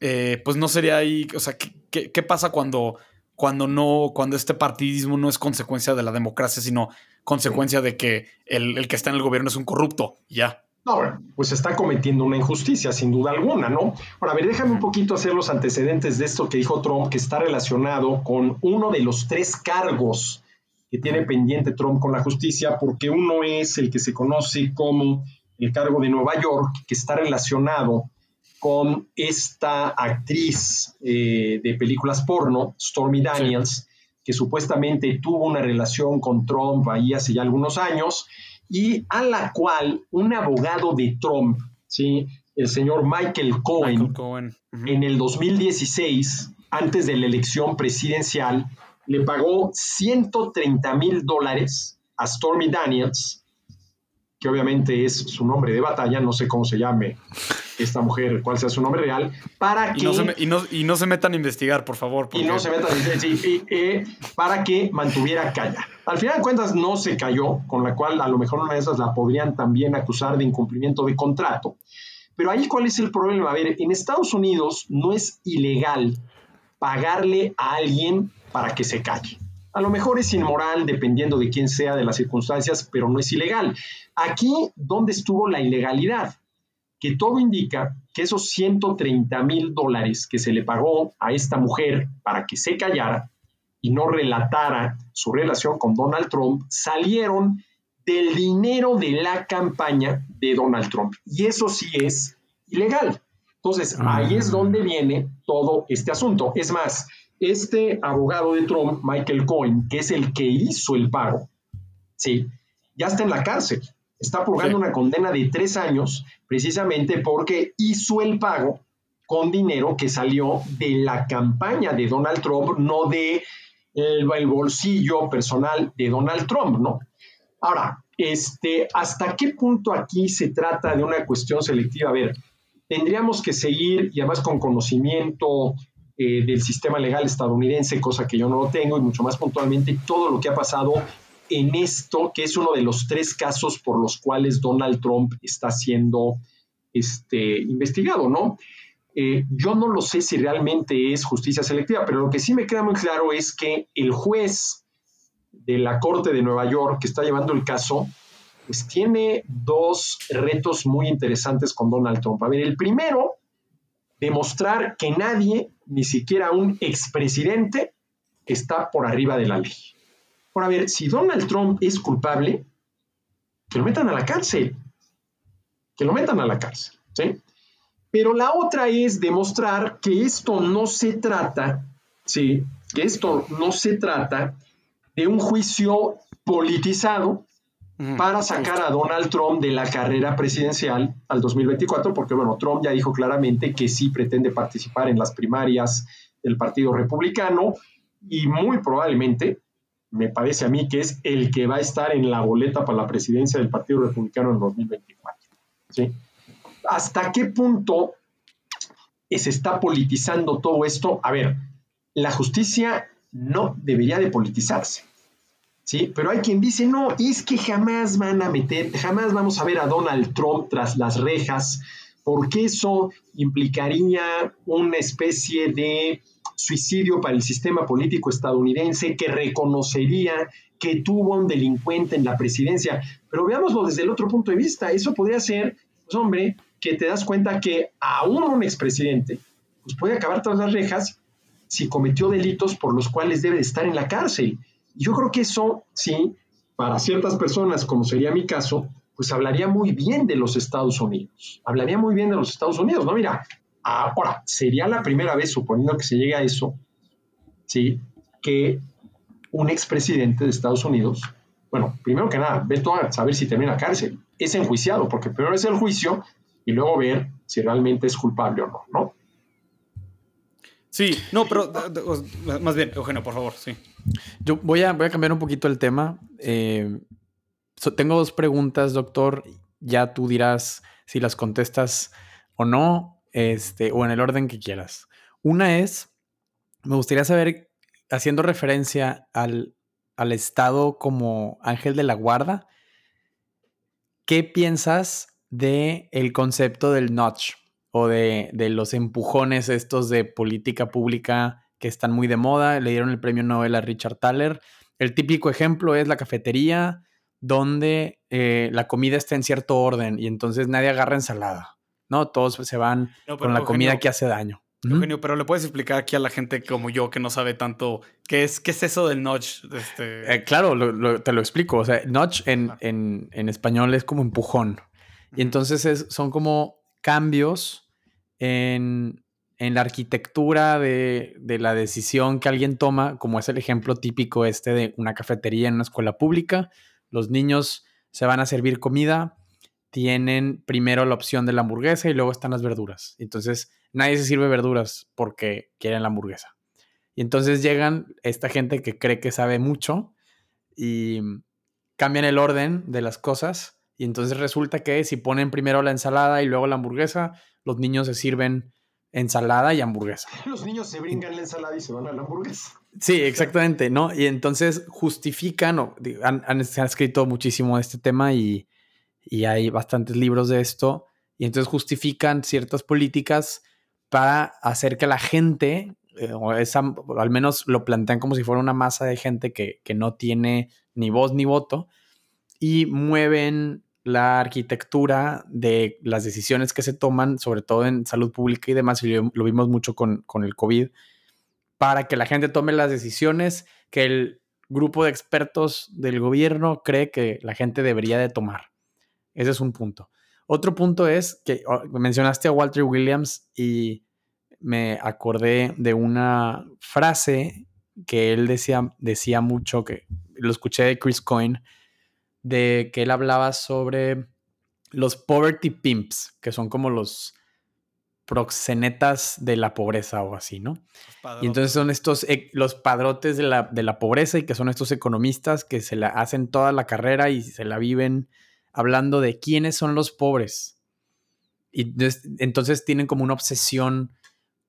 eh, pues no sería ahí, o sea, qué pasa cuando cuando no, cuando este partidismo no es consecuencia de la democracia, sino consecuencia de que el, que está en el gobierno es un corrupto, ya. No, pues está cometiendo una injusticia, sin duda alguna, ¿no? Ahora, a ver, déjame un poquito hacer los antecedentes de esto que dijo Trump, que está relacionado con uno de los tres cargos que tiene pendiente Trump con la justicia, porque uno es el que se conoce como el cargo de Nueva York, que está relacionado con esta actriz eh, de películas porno, Stormy Daniels, que supuestamente tuvo una relación con Trump ahí hace ya algunos años, y a la cual un abogado de Trump, ¿sí? el señor Michael Cohen, en el 2016, antes de la elección presidencial, le pagó 130 mil dólares a Stormy Daniels que obviamente es su nombre de batalla, no sé cómo se llame esta mujer, cuál sea su nombre real, para que... Y no se, metan a investigar, por favor. Y no se metan a investigar, eh, para que mantuviera calla. Al final de cuentas no se cayó, con la cual a lo mejor una de esas la podrían también acusar de incumplimiento de contrato. Pero ahí cuál es el problema. A ver, en Estados Unidos no es ilegal pagarle a alguien para que se calle. A lo mejor es inmoral dependiendo de quién sea, de las circunstancias, pero no es ilegal. Aquí, ¿dónde estuvo la ilegalidad? Que todo indica que esos 130 mil dólares que se le pagó a esta mujer para que se callara y no relatara su relación con Donald Trump, salieron del dinero de la campaña de Donald Trump. Y eso sí es ilegal. Entonces, ahí es donde viene todo este asunto. Es más, este abogado de Trump, Michael Cohen, que es el que hizo el pago, ¿sí? ya está en la cárcel. Está purgando una condena de tres años precisamente porque hizo el pago con dinero que salió de la campaña de Donald Trump, no de el, bolsillo personal de Donald Trump, ¿no? Ahora, este, ¿hasta qué punto aquí se trata de una cuestión selectiva? A ver, tendríamos que seguir, y además con conocimiento eh, del sistema legal estadounidense, cosa que yo no lo tengo, y mucho más puntualmente todo lo que ha pasado en esto, que es uno de los tres casos por los cuales Donald Trump está siendo este, investigado, ¿no? Eh, yo no lo sé si realmente es justicia selectiva, pero lo que sí me queda muy claro es que el juez de la Corte de Nueva York que está llevando el caso, pues tiene dos retos muy interesantes con Donald Trump. A ver, el primero, demostrar que nadie, ni siquiera un expresidente, está por arriba de la ley. Por a ver, si Donald Trump es culpable, que lo metan a la cárcel. Que lo metan a la cárcel. ¿sí? Pero la otra es demostrar que esto no se trata, ¿sí? que esto no se trata de un juicio politizado para sacar a Donald Trump de la carrera presidencial al 2024, porque bueno, Trump ya dijo claramente que sí pretende participar en las primarias del Partido Republicano y muy probablemente, me parece a mí que es el que va a estar en la boleta para la presidencia del Partido Republicano en 2024. ¿sí? ¿Hasta qué punto se está politizando todo esto? A ver, la justicia no debería de politizarse. ¿Sí? Pero hay quien dice, no, es que jamás van a meter, jamás vamos a ver a Donald Trump tras las rejas, porque eso implicaría una especie de suicidio para el sistema político estadounidense que reconocería que tuvo un delincuente en la presidencia. Pero veámoslo desde el otro punto de vista. Eso podría ser, pues hombre, que te das cuenta que aún un expresidente pues puede acabar tras las rejas si cometió delitos por los cuales debe estar en la cárcel. Yo creo que eso, sí, para ciertas personas, como sería mi caso, pues hablaría muy bien de los Estados Unidos. Hablaría muy bien de los Estados Unidos, ¿no? Mira, ahora, sería la primera vez, suponiendo que se llegue a eso, ¿sí? Que un expresidente de Estados Unidos, bueno, primero que nada, ve todo a saber si termina cárcel. Es enjuiciado, porque primero es el juicio y luego ver si realmente es culpable o no, ¿no? Sí, no, pero más bien, Eugenio, por favor, sí. Yo voy a, voy a cambiar un poquito el tema. Eh, tengo dos preguntas, doctor. Ya tú dirás si las contestas o no, este, o en el orden que quieras. Una es, me gustaría saber, haciendo referencia al, al Estado como ángel de la guarda, ¿qué piensas de el concepto del notch? O de, los empujones estos de política pública que están muy de moda. Le dieron el premio Nobel a Richard Thaler. El típico ejemplo es la cafetería donde eh, la comida está en cierto orden y entonces nadie agarra ensalada, ¿no? Todos se van con la comida que hace daño. Eugenio, pero le puedes explicar aquí a la gente como yo que no sabe tanto qué es, qué es eso del notch. Este... Eh, claro, te lo explico. O sea, notch en, en, español es como empujón. Y entonces son como cambios en, la arquitectura de, la decisión que alguien toma, como es el ejemplo típico este de una cafetería en una escuela pública. Los niños se van a servir comida, tienen primero la opción de la hamburguesa y luego están las verduras. Entonces, nadie se sirve verduras porque quieren la hamburguesa. Y entonces llegan esta gente que cree que sabe mucho y cambian el orden de las cosas. Y entonces resulta que si ponen primero la ensalada y luego la hamburguesa, los niños se sirven ensalada y hamburguesa. [LAUGHS] Los niños se brincan la ensalada y se van a la hamburguesa. Sí, exactamente, ¿no? Y entonces justifican, o, han, se ha escrito muchísimo de este tema y, hay bastantes libros de esto, y entonces justifican ciertas políticas para hacer que la gente, eh, o esa, al menos lo plantean como si fuera una masa de gente que, que no tiene ni voz ni voto, y mueven la arquitectura de las decisiones que se toman, sobre todo en salud pública y demás, y lo, vimos mucho con, el COVID, para que la gente tome las decisiones que el grupo de expertos del gobierno cree que la gente debería de tomar. Ese es un punto. Otro punto es que oh, mencionaste a Walter Williams y me acordé de una frase que él decía, decía mucho, que lo escuché de Chris Coyne, de que él hablaba sobre los poverty pimps, que son como los proxenetas de la pobreza o así, ¿no? Y entonces son estos, e, los padrotes de la, de la, pobreza y que son estos economistas que se la hacen toda la carrera y se la viven hablando de quiénes son los pobres. Y entonces tienen como una obsesión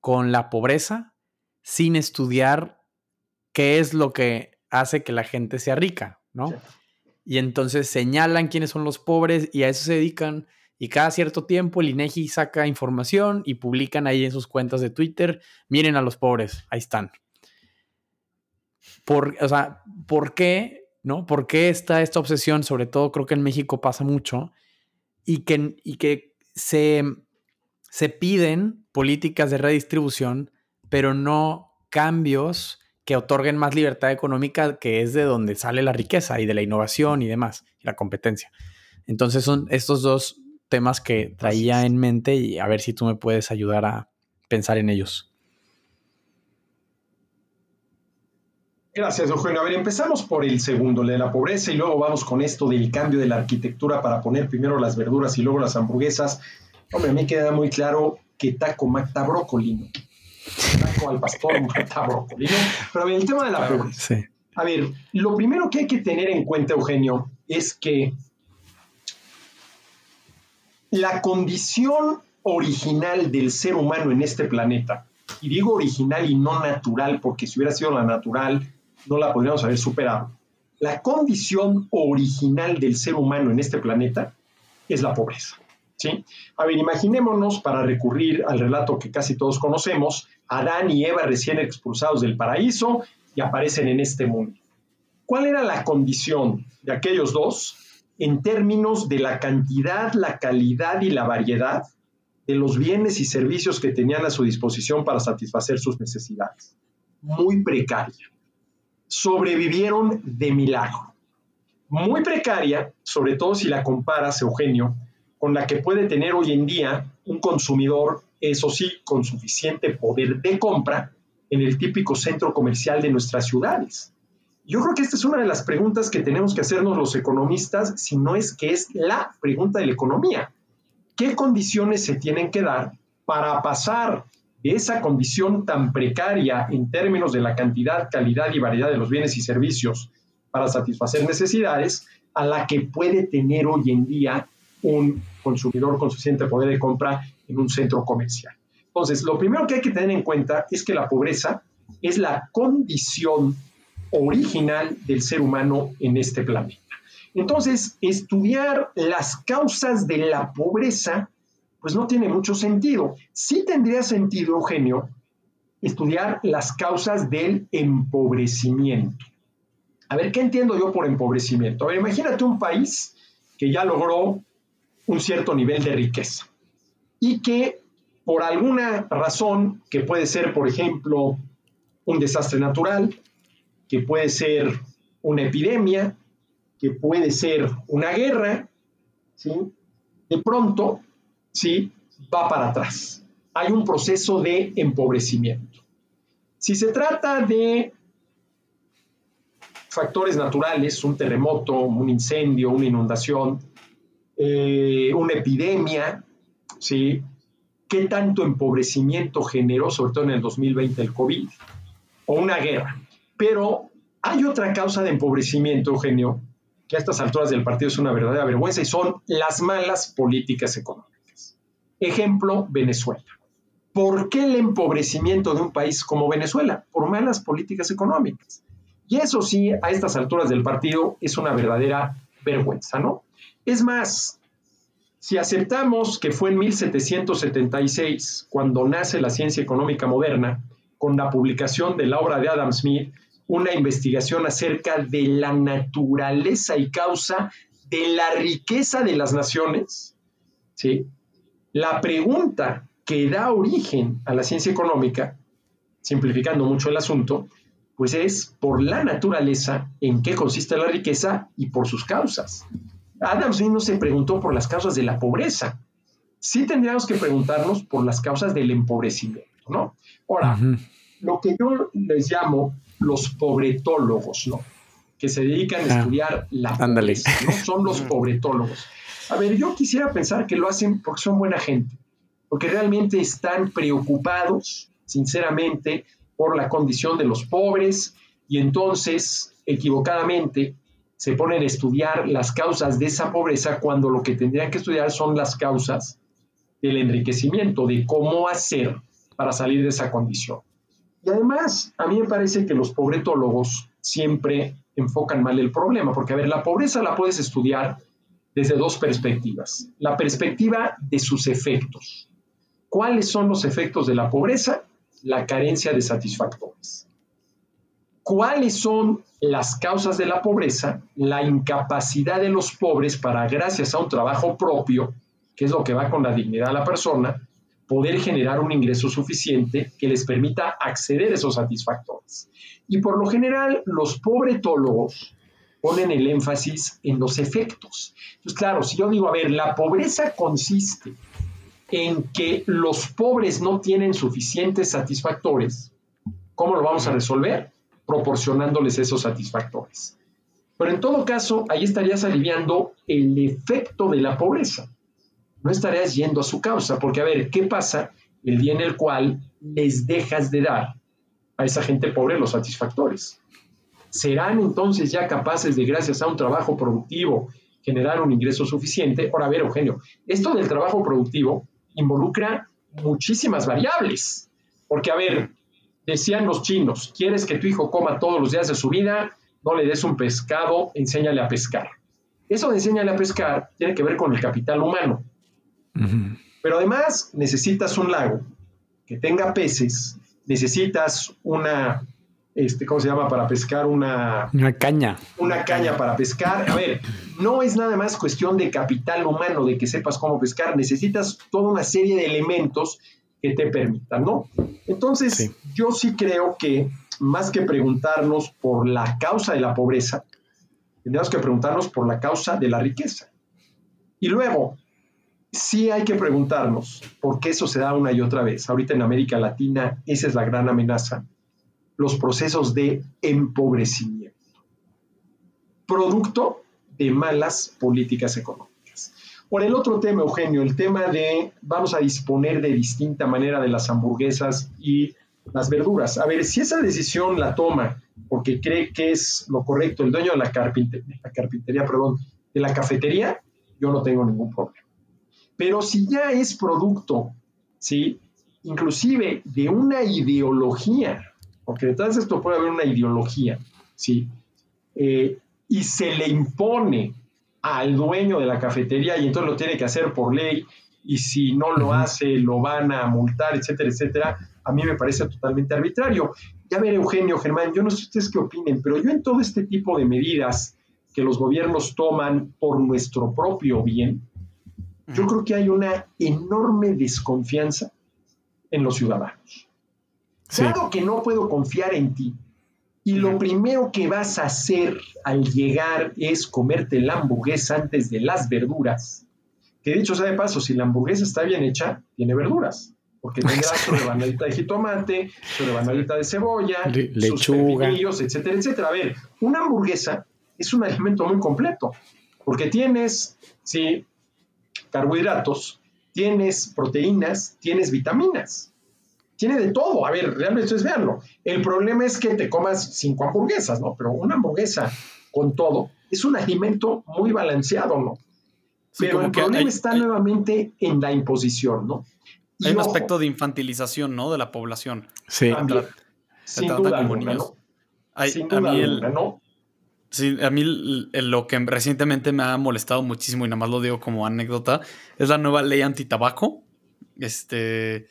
con la pobreza sin estudiar qué es lo que hace que la gente sea rica, ¿no? Y entonces señalan quiénes son los pobres y a eso se dedican. Y cada cierto tiempo el INEGI saca información y publican ahí en sus cuentas de Twitter, miren a los pobres, ahí están. Por, o sea, ¿por qué ¿no? ¿Por qué está esta obsesión? Sobre todo creo que en México pasa mucho y que, y que se, se piden políticas de redistribución, pero no cambios que otorguen más libertad económica, que es de donde sale la riqueza y de la innovación y demás, y la competencia. Entonces son estos dos temas que traía en mente y a ver si tú me puedes ayudar a pensar en ellos. Gracias, Eugenio. A ver, empezamos por el segundo, el de la pobreza, y luego vamos con esto del cambio de la arquitectura para poner primero las verduras y luego las hamburguesas. Hombre, a mí queda muy claro que taco mata brócoli. Al pastor brócoli. Pero a ver, el tema de la pobreza. A ver, lo primero que hay que tener en cuenta, Eugenio, es que la condición original del ser humano en este planeta, y digo original y no natural, porque si hubiera sido la natural, no la podríamos haber superado. La condición original del ser humano en este planeta es la pobreza. ¿Sí? A ver, imaginémonos, para recurrir al relato que casi todos conocemos, Adán y Eva recién expulsados del paraíso y aparecen en este mundo. ¿Cuál era la condición de aquellos dos en términos de la cantidad, la calidad y la variedad de los bienes y servicios que tenían a su disposición para satisfacer sus necesidades? Muy precaria sobrevivieron de milagro. Muy precaria, sobre todo si la comparas, Eugenio, con la que puede tener hoy en día un consumidor, eso sí, con suficiente poder de compra en el típico centro comercial de nuestras ciudades. Yo creo que esta es una de las preguntas que tenemos que hacernos los economistas, si no es que es la pregunta de la economía. ¿Qué condiciones se tienen que dar para pasar esa condición tan precaria en términos de la cantidad, calidad y variedad de los bienes y servicios para satisfacer necesidades a la que puede tener hoy en día un consumidor con suficiente poder de compra en un centro comercial. Entonces, lo primero que hay que tener en cuenta es que la pobreza es la condición original del ser humano en este planeta. Entonces, estudiar las causas de la pobreza pues no tiene mucho sentido. Sí tendría sentido, Eugenio, estudiar las causas del empobrecimiento. A ver, ¿qué entiendo yo por empobrecimiento? A ver, imagínate un país que ya logró un cierto nivel de riqueza y que por alguna razón, que puede ser, por ejemplo, un desastre natural, que puede ser una epidemia, que puede ser una guerra, ¿sí? de pronto ¿sí? va para atrás. Hay un proceso de empobrecimiento. Si se trata de factores naturales, un terremoto, un incendio, una inundación, eh, una epidemia, ¿sí? ¿Qué tanto empobrecimiento generó, sobre todo en el 2020, el COVID? O una guerra. Pero hay otra causa de empobrecimiento, Eugenio, que a estas alturas del partido es una verdadera vergüenza y son las malas políticas económicas. Ejemplo, Venezuela. ¿Por qué el empobrecimiento de un país como Venezuela? Por malas políticas económicas. Y eso sí, a estas alturas del partido es una verdadera vergüenza, ¿no? Es más, si aceptamos que fue en 1776 cuando nace la ciencia económica moderna, con la publicación de la obra de Adam Smith, una investigación acerca de la naturaleza y causa de la riqueza de las naciones, ¿sí? La pregunta que da origen a la ciencia económica, simplificando mucho el asunto, pues es por la naturaleza en qué consiste la riqueza y por sus causas. Adam Smith no se preguntó por las causas de la pobreza. Sí tendríamos que preguntarnos por las causas del empobrecimiento, ¿no? Ahora, lo que yo les llamo los pobretólogos, ¿no? Que se dedican a ah, estudiar la pobreza, ¿no? Son los pobretólogos. A ver, yo quisiera pensar que lo hacen porque son buena gente, porque realmente están preocupados, sinceramente, por la condición de los pobres y entonces, equivocadamente, se ponen a estudiar las causas de esa pobreza cuando lo que tendrían que estudiar son las causas del enriquecimiento, de cómo hacer para salir de esa condición. Y además, a mí me parece que los pobretólogos siempre enfocan mal el problema, porque a ver, la pobreza la puedes estudiar desde dos perspectivas. La perspectiva de sus efectos. ¿Cuáles son los efectos de la pobreza? La carencia de satisfactores. ¿Cuáles son las causas de la pobreza? La incapacidad de los pobres para, gracias a un trabajo propio, que es lo que va con la dignidad de la persona, poder generar un ingreso suficiente que les permita acceder a esos satisfactores. Y por lo general, los pobretólogos ponen el énfasis en los efectos. Entonces, claro, si yo digo, a ver, la pobreza consiste en que los pobres no tienen suficientes satisfactores, ¿cómo lo vamos a resolver? Proporcionándoles esos satisfactores. Pero en todo caso, ahí estarías aliviando el efecto de la pobreza. No estarías yendo a su causa, porque a ver, ¿qué pasa el día en el cual les dejas de dar a esa gente pobre los satisfactores? ¿Serán entonces ya capaces de, gracias a un trabajo productivo, generar un ingreso suficiente? Ahora, a ver, Eugenio, esto del trabajo productivo involucra muchísimas variables. Porque, a ver, decían los chinos, ¿quieres que tu hijo coma todos los días de su vida? No le des un pescado, enséñale a pescar. Eso de enséñale a pescar tiene que ver con el capital humano. Pero además necesitas un lago que tenga peces, necesitas una este, ¿cómo se llama? Para pescar una... Una caña. Una caña para pescar. A ver, no es nada más cuestión de capital humano, de que sepas cómo pescar, necesitas toda una serie de elementos que te permitan, ¿no? Entonces, yo sí creo que más que preguntarnos por la causa de la pobreza, tenemos que preguntarnos por la causa de la riqueza. Y luego, sí hay que preguntarnos por qué eso se da una y otra vez. Ahorita en América Latina, esa es la gran amenaza los procesos de empobrecimiento, producto de malas políticas económicas. Por el otro tema, Eugenio, el tema de vamos a disponer de distinta manera de las hamburguesas y las verduras. A ver, si esa decisión la toma porque cree que es lo correcto el dueño de la, carpintería, la carpintería, perdón, de la cafetería, yo no tengo ningún problema. Pero si ya es producto, ¿sí? inclusive de una ideología porque detrás de esto puede haber una ideología, ¿sí? Eh, y se le impone al dueño de la cafetería y entonces lo tiene que hacer por ley y si no lo hace lo van a multar, etcétera, etcétera, a mí me parece totalmente arbitrario. Ya ver, Eugenio, Germán, yo no sé ustedes qué opinen, pero yo en todo este tipo de medidas que los gobiernos toman por nuestro propio bien, yo creo que hay una enorme desconfianza en los ciudadanos. Claro que no puedo confiar en ti. Y lo primero que vas a hacer al llegar es comerte la hamburguesa antes de las verduras. Que dicho sea de paso, si la hamburguesa está bien hecha, tiene verduras. Porque tendrá [LAUGHS] su rebanadita de jitomate, su rebanadita de cebolla, lechuga, sus etcétera, etcétera. A ver, una hamburguesa es un alimento muy completo. Porque tienes, sí, carbohidratos, tienes proteínas, tienes vitaminas tiene de todo. A ver, realmente es verlo. El problema es que te comas cinco hamburguesas, ¿no? Pero una hamburguesa con todo es un alimento muy balanceado, ¿no? Pero el problema está nuevamente en la imposición, ¿no? hay un aspecto de infantilización, ¿no? De la población. Sí. sin duda alguna, ¿no? sin duda a mí el, ¿no? Sí, a mí lo que recientemente me ha molestado muchísimo, y nada más lo digo como anécdota, es la nueva ley antitabaco. Este,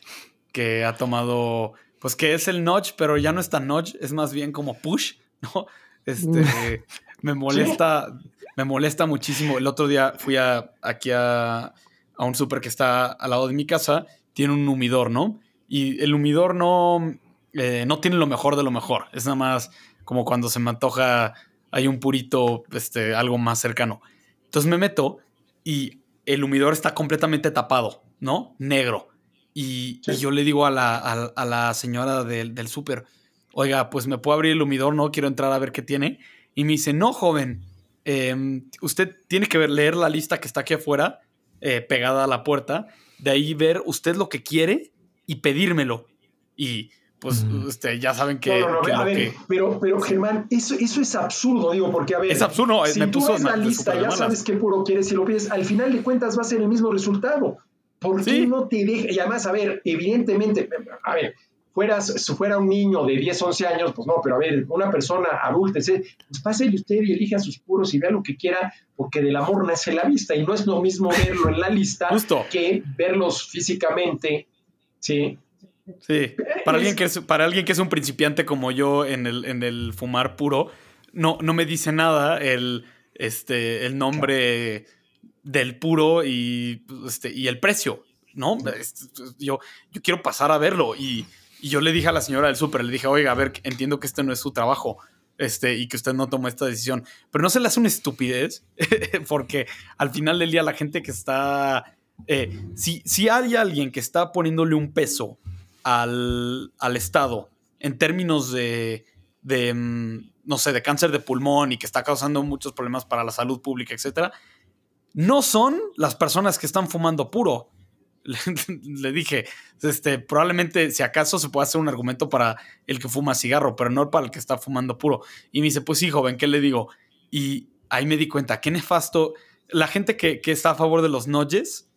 que ha tomado, pues que es el notch, pero ya no es tan notch, es más bien como push, [LAUGHS] ¿no? Este, me [LAUGHS] molesta, me molesta muchísimo. El otro día fui a, aquí a, a un súper que está al lado de mi casa, tiene un humidor, ¿no? Y el humidor no, eh, no tiene lo mejor de lo mejor, es nada más como cuando se me antoja, hay un purito, este, algo más cercano. Entonces me meto y el humidor está completamente tapado, ¿no? Negro. Y, yo le digo a la, a, la señora del, del súper, oiga, pues me puedo abrir el humidor, no quiero entrar a ver qué tiene. Y me dice, no, joven, em, usted tiene que ver, leer la lista que está aquí afuera, eh, pegada a la puerta, de ahí ver usted lo que quiere y pedírmelo. Y pues usted ya saben que... No, no, no, a ver, Pero, pero Germán, eso, eso es absurdo, digo, porque a ver... Es absurdo, si tú ves la lista, ya sabes qué puro quieres y lo pides, al final de cuentas va a ser el mismo resultado. ¿Por qué no te deja? Y además, a ver, evidentemente, a ver, fueras, si fuera un niño de 10, 11 años, pues no, pero a ver, una persona adulta, pues pásele usted y elija sus puros y vea lo que quiera, porque del amor nace la vista, y no es lo mismo [LAUGHS] verlo en la lista que verlos físicamente, ¿sí? Sí, para alguien, que es, para alguien que es un principiante como yo en el, en el fumar puro, no, no me dice nada el, este, el nombre del puro y, este, y el precio, ¿no? Yo, yo quiero pasar a verlo y, y yo le dije a la señora del súper, le dije, oiga, a ver, entiendo que este no es su trabajo, este, y que usted no tomó esta decisión. Pero no se le hace una estupidez, [LAUGHS] porque al final del día la gente que está... Eh, si, si hay alguien que está poniéndole un peso al, al Estado en términos de, de, mm, no sé, de cáncer de pulmón y que está causando muchos problemas para la salud pública, etcétera, no son las personas que están fumando puro, [LAUGHS] le, dije, este, probablemente si acaso se puede hacer un argumento para el que fuma cigarro, pero no para el que está fumando puro. Y me dice, pues sí, joven, ¿qué le digo? Y ahí me di cuenta, qué nefasto. La gente que, está a favor de los noyes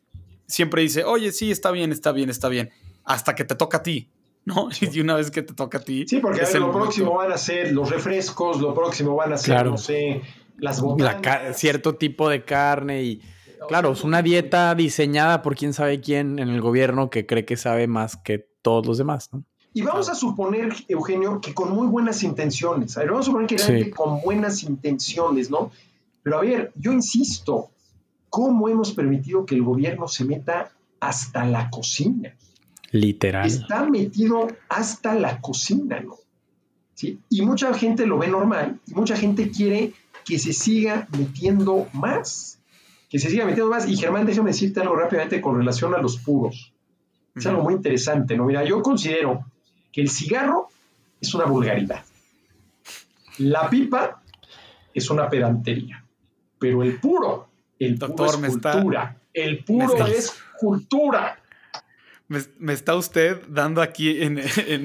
siempre dice, oye, sí, está bien, está bien, está bien, hasta que te toca a ti. ¿no? [LAUGHS] Y una vez que te toca a ti. Sí, porque lo próximo van a ser los refrescos, lo próximo van a ser, no sé, las botanas. cierto tipo de carne y Claro, es una dieta diseñada por quién sabe quién en el gobierno que cree que sabe más que todos los demás, ¿no? Y vamos a suponer, Eugenio, que con muy buenas intenciones. A ver, vamos a suponer que realmente con buenas intenciones, ¿no? Pero a ver, yo insisto, ¿cómo hemos permitido que el gobierno se meta hasta la cocina? Literal. Está metido hasta la cocina, ¿no? ¿Sí? Y mucha gente lo ve normal y mucha gente quiere que se siga metiendo más que se siga metiendo más. Y Germán, déjame decirte algo rápidamente con relación a los puros. Es algo muy interesante, ¿no? Mira, yo considero que el cigarro es una vulgaridad. La pipa es una pedantería. Pero el puro, el puro es cultura. el puro es cultura. Me, está usted dando aquí en,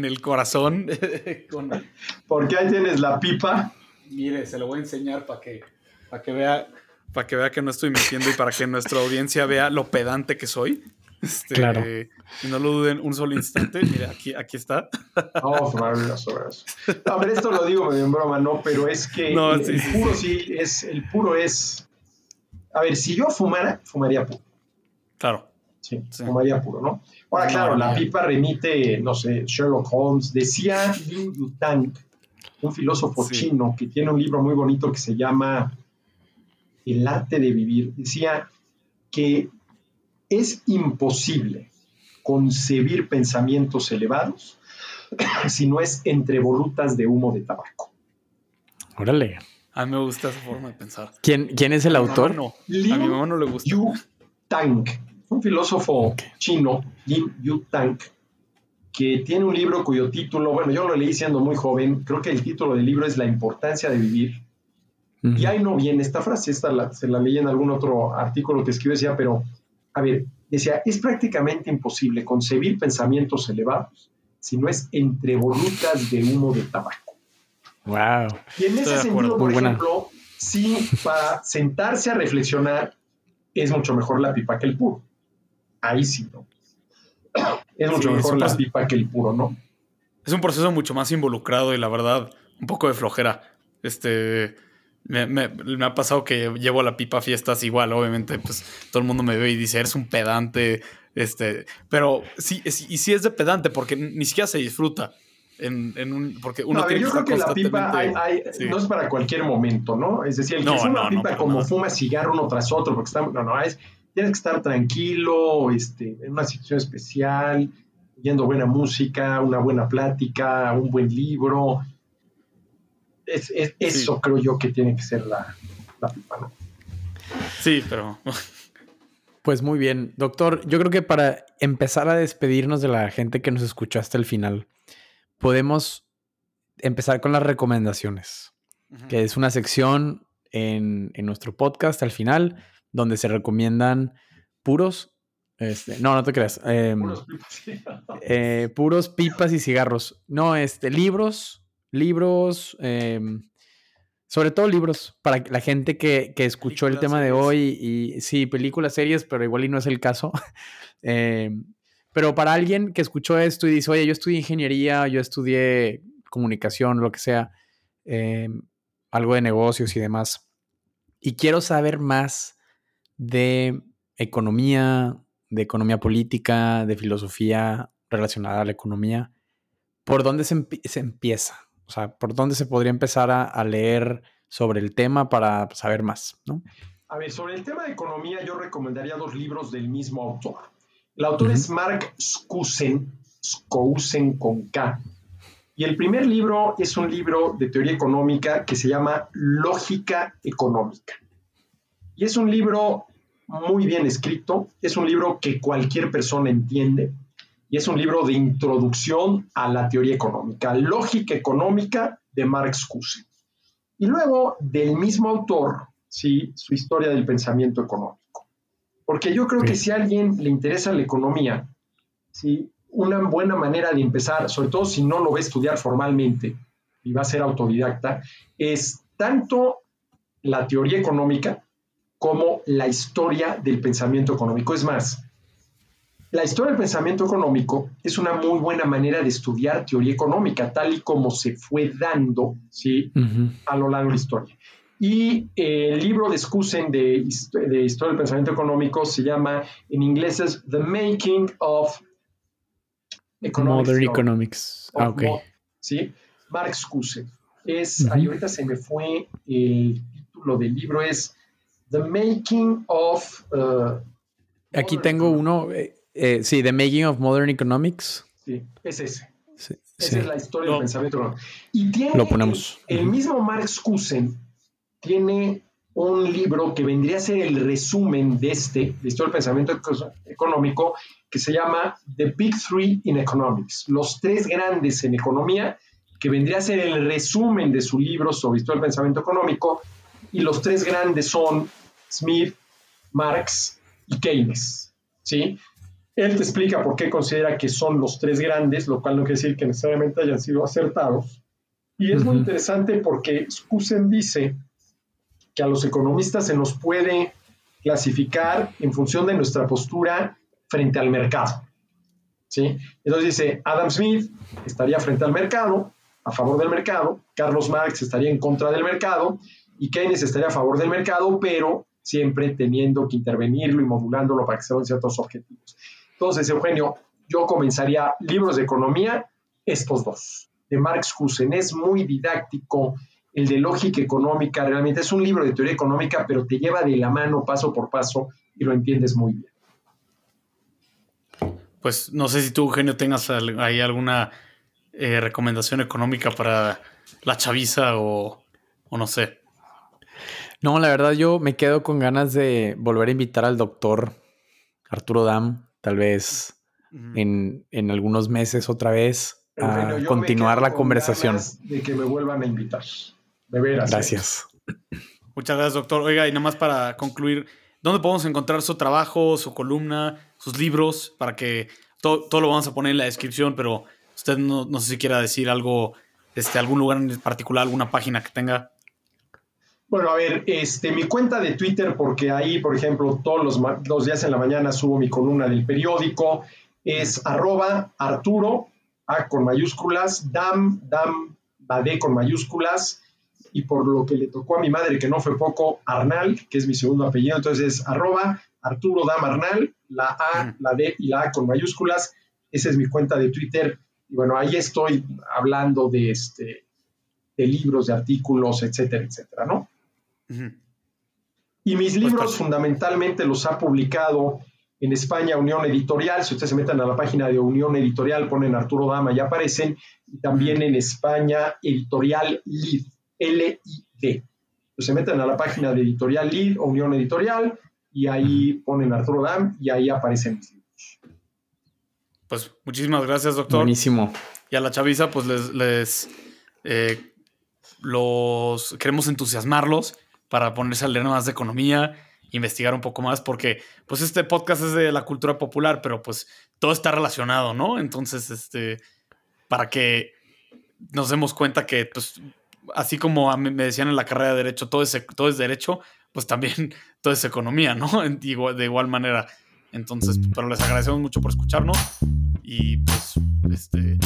el corazón. [LAUGHS] Porque ahí tienes la pipa. Mire, se lo voy a enseñar para que, para que vea para que vea que no estoy mintiendo y para que nuestra audiencia vea lo pedante que soy. Este, claro. Y no lo duden un solo instante. Mira, aquí, aquí está. Oh, maravilloso. A ver, esto lo digo medio en broma, no, pero es que el, puro sí. es, el puro es. A ver, si yo fumara, fumaría puro. Claro. Sí, fumaría puro, ¿no? Ahora, claro, la pipa remite, no sé, Sherlock Holmes. Decía Lin Yutang, un filósofo chino que tiene un libro muy bonito que se llama el arte de vivir, decía que es imposible concebir pensamientos elevados [CLEARS THROAT] si no es entre volutas de humo de tabaco. Órale. A mí me gusta esa forma de pensar. ¿Quién, quién es el autor? No, a mi mamá no le gusta. Yu Tang, un filósofo chino, Lin Yu Tang, que tiene un libro cuyo título, bueno, yo lo leí siendo muy joven, creo que el título del libro es La importancia de vivir y ahí no viene esta frase, esta se la leí en algún otro artículo que escribió, decía, pero, a ver, decía, es prácticamente imposible concebir pensamientos elevados si no es entre volutas de humo de tabaco. Wow. Y en ese sentido, por ejemplo, sí, para sentarse a reflexionar, es mucho mejor la pipa que el puro. Ahí sí, ¿no? [COUGHS] Es mucho mejor la pipa que el puro, ¿no? Es un proceso mucho más involucrado y la verdad, un poco de flojera. Este me, me, me, ha pasado que llevo la pipa a fiestas igual, obviamente, pues todo el mundo me ve y dice, eres un pedante, este, pero sí, y sí es de pedante porque ni siquiera se disfruta. En, en un, porque uno tiene yo creo que la pipa no es para cualquier momento, ¿no? Es decir, el que fuma pipa como fuma cigarro uno tras otro, porque está, no, no, es, tienes que estar tranquilo, este, en una situación especial, oyendo buena música, una buena plática, un buen libro, es, eso creo yo que tiene que ser la, pipa, ¿no? Sí, pero... [LAUGHS] Pues muy bien, doctor. Yo creo que para empezar a despedirnos de la gente que nos escuchó hasta el final, podemos empezar con las recomendaciones, que es una sección en, nuestro podcast al final, donde se recomiendan puros. Este, no, no te creas. Em, puros, pipas. Eh, puros pipas y cigarros. No, este, libros, libros, em, sobre todo libros, para la gente que, escuchó el tema de hoy y sí, películas, series, pero igual y no es el caso. [LAUGHS] Em, pero para alguien que escuchó esto y dice, oye, yo estudié ingeniería, yo estudié comunicación, lo que sea, algo de negocios y demás, y quiero saber más de economía, de economía política, de filosofía, relacionada a la economía, ¿por dónde se, empieza? O sea, ¿por dónde se podría empezar a, leer sobre el tema para saber más? ¿no? A ver, sobre el tema de economía yo recomendaría dos libros del mismo autor. El autor es Mark Skusen, Skousen con K. Y el primer libro es un libro de teoría económica que se llama Lógica Económica. Y es un libro muy bien escrito, es un libro que cualquier persona entiende y es un libro de introducción a la teoría económica, Lógica Económica de Marx Kusen. Y luego del mismo autor, ¿sí? su historia del pensamiento económico. Porque yo creo que si a alguien le interesa la economía, ¿sí? una buena manera de empezar, sobre todo si no lo va a estudiar formalmente y va a ser autodidacta, es tanto la teoría económica, como la historia del pensamiento económico. Es más, la historia del pensamiento económico es una muy buena manera de estudiar teoría económica, tal y como se fue dando ¿sí? a lo largo de la historia. Y el libro de Skusen de, de, Historia del Pensamiento Económico se llama, en inglés es The Making of Economics. Modern Economics. Ah, ok. ¿Sí? Mark Skusen. Es, ahí ahorita se me fue el título del libro, es The Making of... Uh, Aquí tengo uno, eh, eh, sí, The Making of Modern Economics. Sí, es ese. Esa es la historia del pensamiento. Y tiene Lo ponemos. El, mismo Marx Kusen tiene un libro que vendría a ser el resumen de este, de historia del pensamiento económico, que se llama The Big Three in Economics, los tres grandes en economía, que vendría a ser el resumen de su libro sobre historia del pensamiento económico, y los tres grandes son Smith, Marx y Keynes. ¿sí? Él te explica por qué considera que son los tres grandes, lo cual no quiere decir que necesariamente hayan sido acertados. Y es muy interesante porque Skusen dice que a los economistas se nos puede clasificar en función de nuestra postura frente al mercado. ¿sí? Entonces dice, Adam Smith estaría frente al mercado, a favor del mercado, Carlos Marx estaría en contra del mercado y Keynes estaría a favor del mercado, pero siempre teniendo que intervenirlo y modulándolo para que se den ciertos objetivos. Entonces, Eugenio, yo comenzaría libros de economía, estos dos, de Marx Husen. Es muy didáctico, el de lógica económica, realmente es un libro de teoría económica, pero te lleva de la mano paso por paso y lo entiendes muy bien. Pues no sé si tú, Eugenio, tengas ahí alguna eh, recomendación económica para la chaviza o, o no sé. No, la verdad yo me quedo con ganas de volver a invitar al doctor Arturo Dam, tal vez en, algunos meses otra vez, a continuar la conversación. De que me vuelvan a invitar. De veras. ¿eh? Gracias. Muchas gracias, doctor. Oiga, y nada más para concluir, ¿dónde podemos encontrar su trabajo, su columna, sus libros? Para que todo, todo lo vamos a poner en la descripción, pero usted no, no sé si quiera decir algo, este, algún lugar en particular, alguna página que tenga. Bueno, a ver, este, mi cuenta de Twitter, porque ahí, por ejemplo, todos los, días en la mañana subo mi columna del periódico, es arroba Arturo, A con mayúsculas, Dam, Dam, Bade con mayúsculas, y por lo que le tocó a mi madre, que no fue poco, Arnal, que es mi segundo apellido, entonces es arroba Arturo Dam Arnal, la A, la D y la A con mayúsculas, esa es mi cuenta de Twitter, y bueno, ahí estoy hablando de, este, de libros, de artículos, etcétera, etcétera, ¿no? Y mis pues libros fundamentalmente los ha publicado en España Unión Editorial. Si ustedes se meten a la página de Unión Editorial, ponen Arturo Dama y aparecen. Y también en España Editorial LID, L-I-D. se meten a la página de Editorial LID o Unión Editorial y ahí ponen Arturo Dam y ahí aparecen mis libros. Pues muchísimas gracias, doctor. Buenísimo. Y a la chaviza, pues les, les eh, los queremos entusiasmarlos para ponerse a leer más de economía, investigar un poco más, porque pues este podcast es de la cultura popular, pero pues todo está relacionado, ¿no? Entonces, este, para que nos demos cuenta que, pues, así como me decían en la carrera de Derecho, todo es, todo es Derecho, pues también [LAUGHS] todo es economía, ¿no? De igual manera. Entonces, pero les agradecemos mucho por escucharnos y pues, este,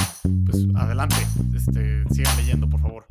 pues adelante, este, sigan leyendo, por favor.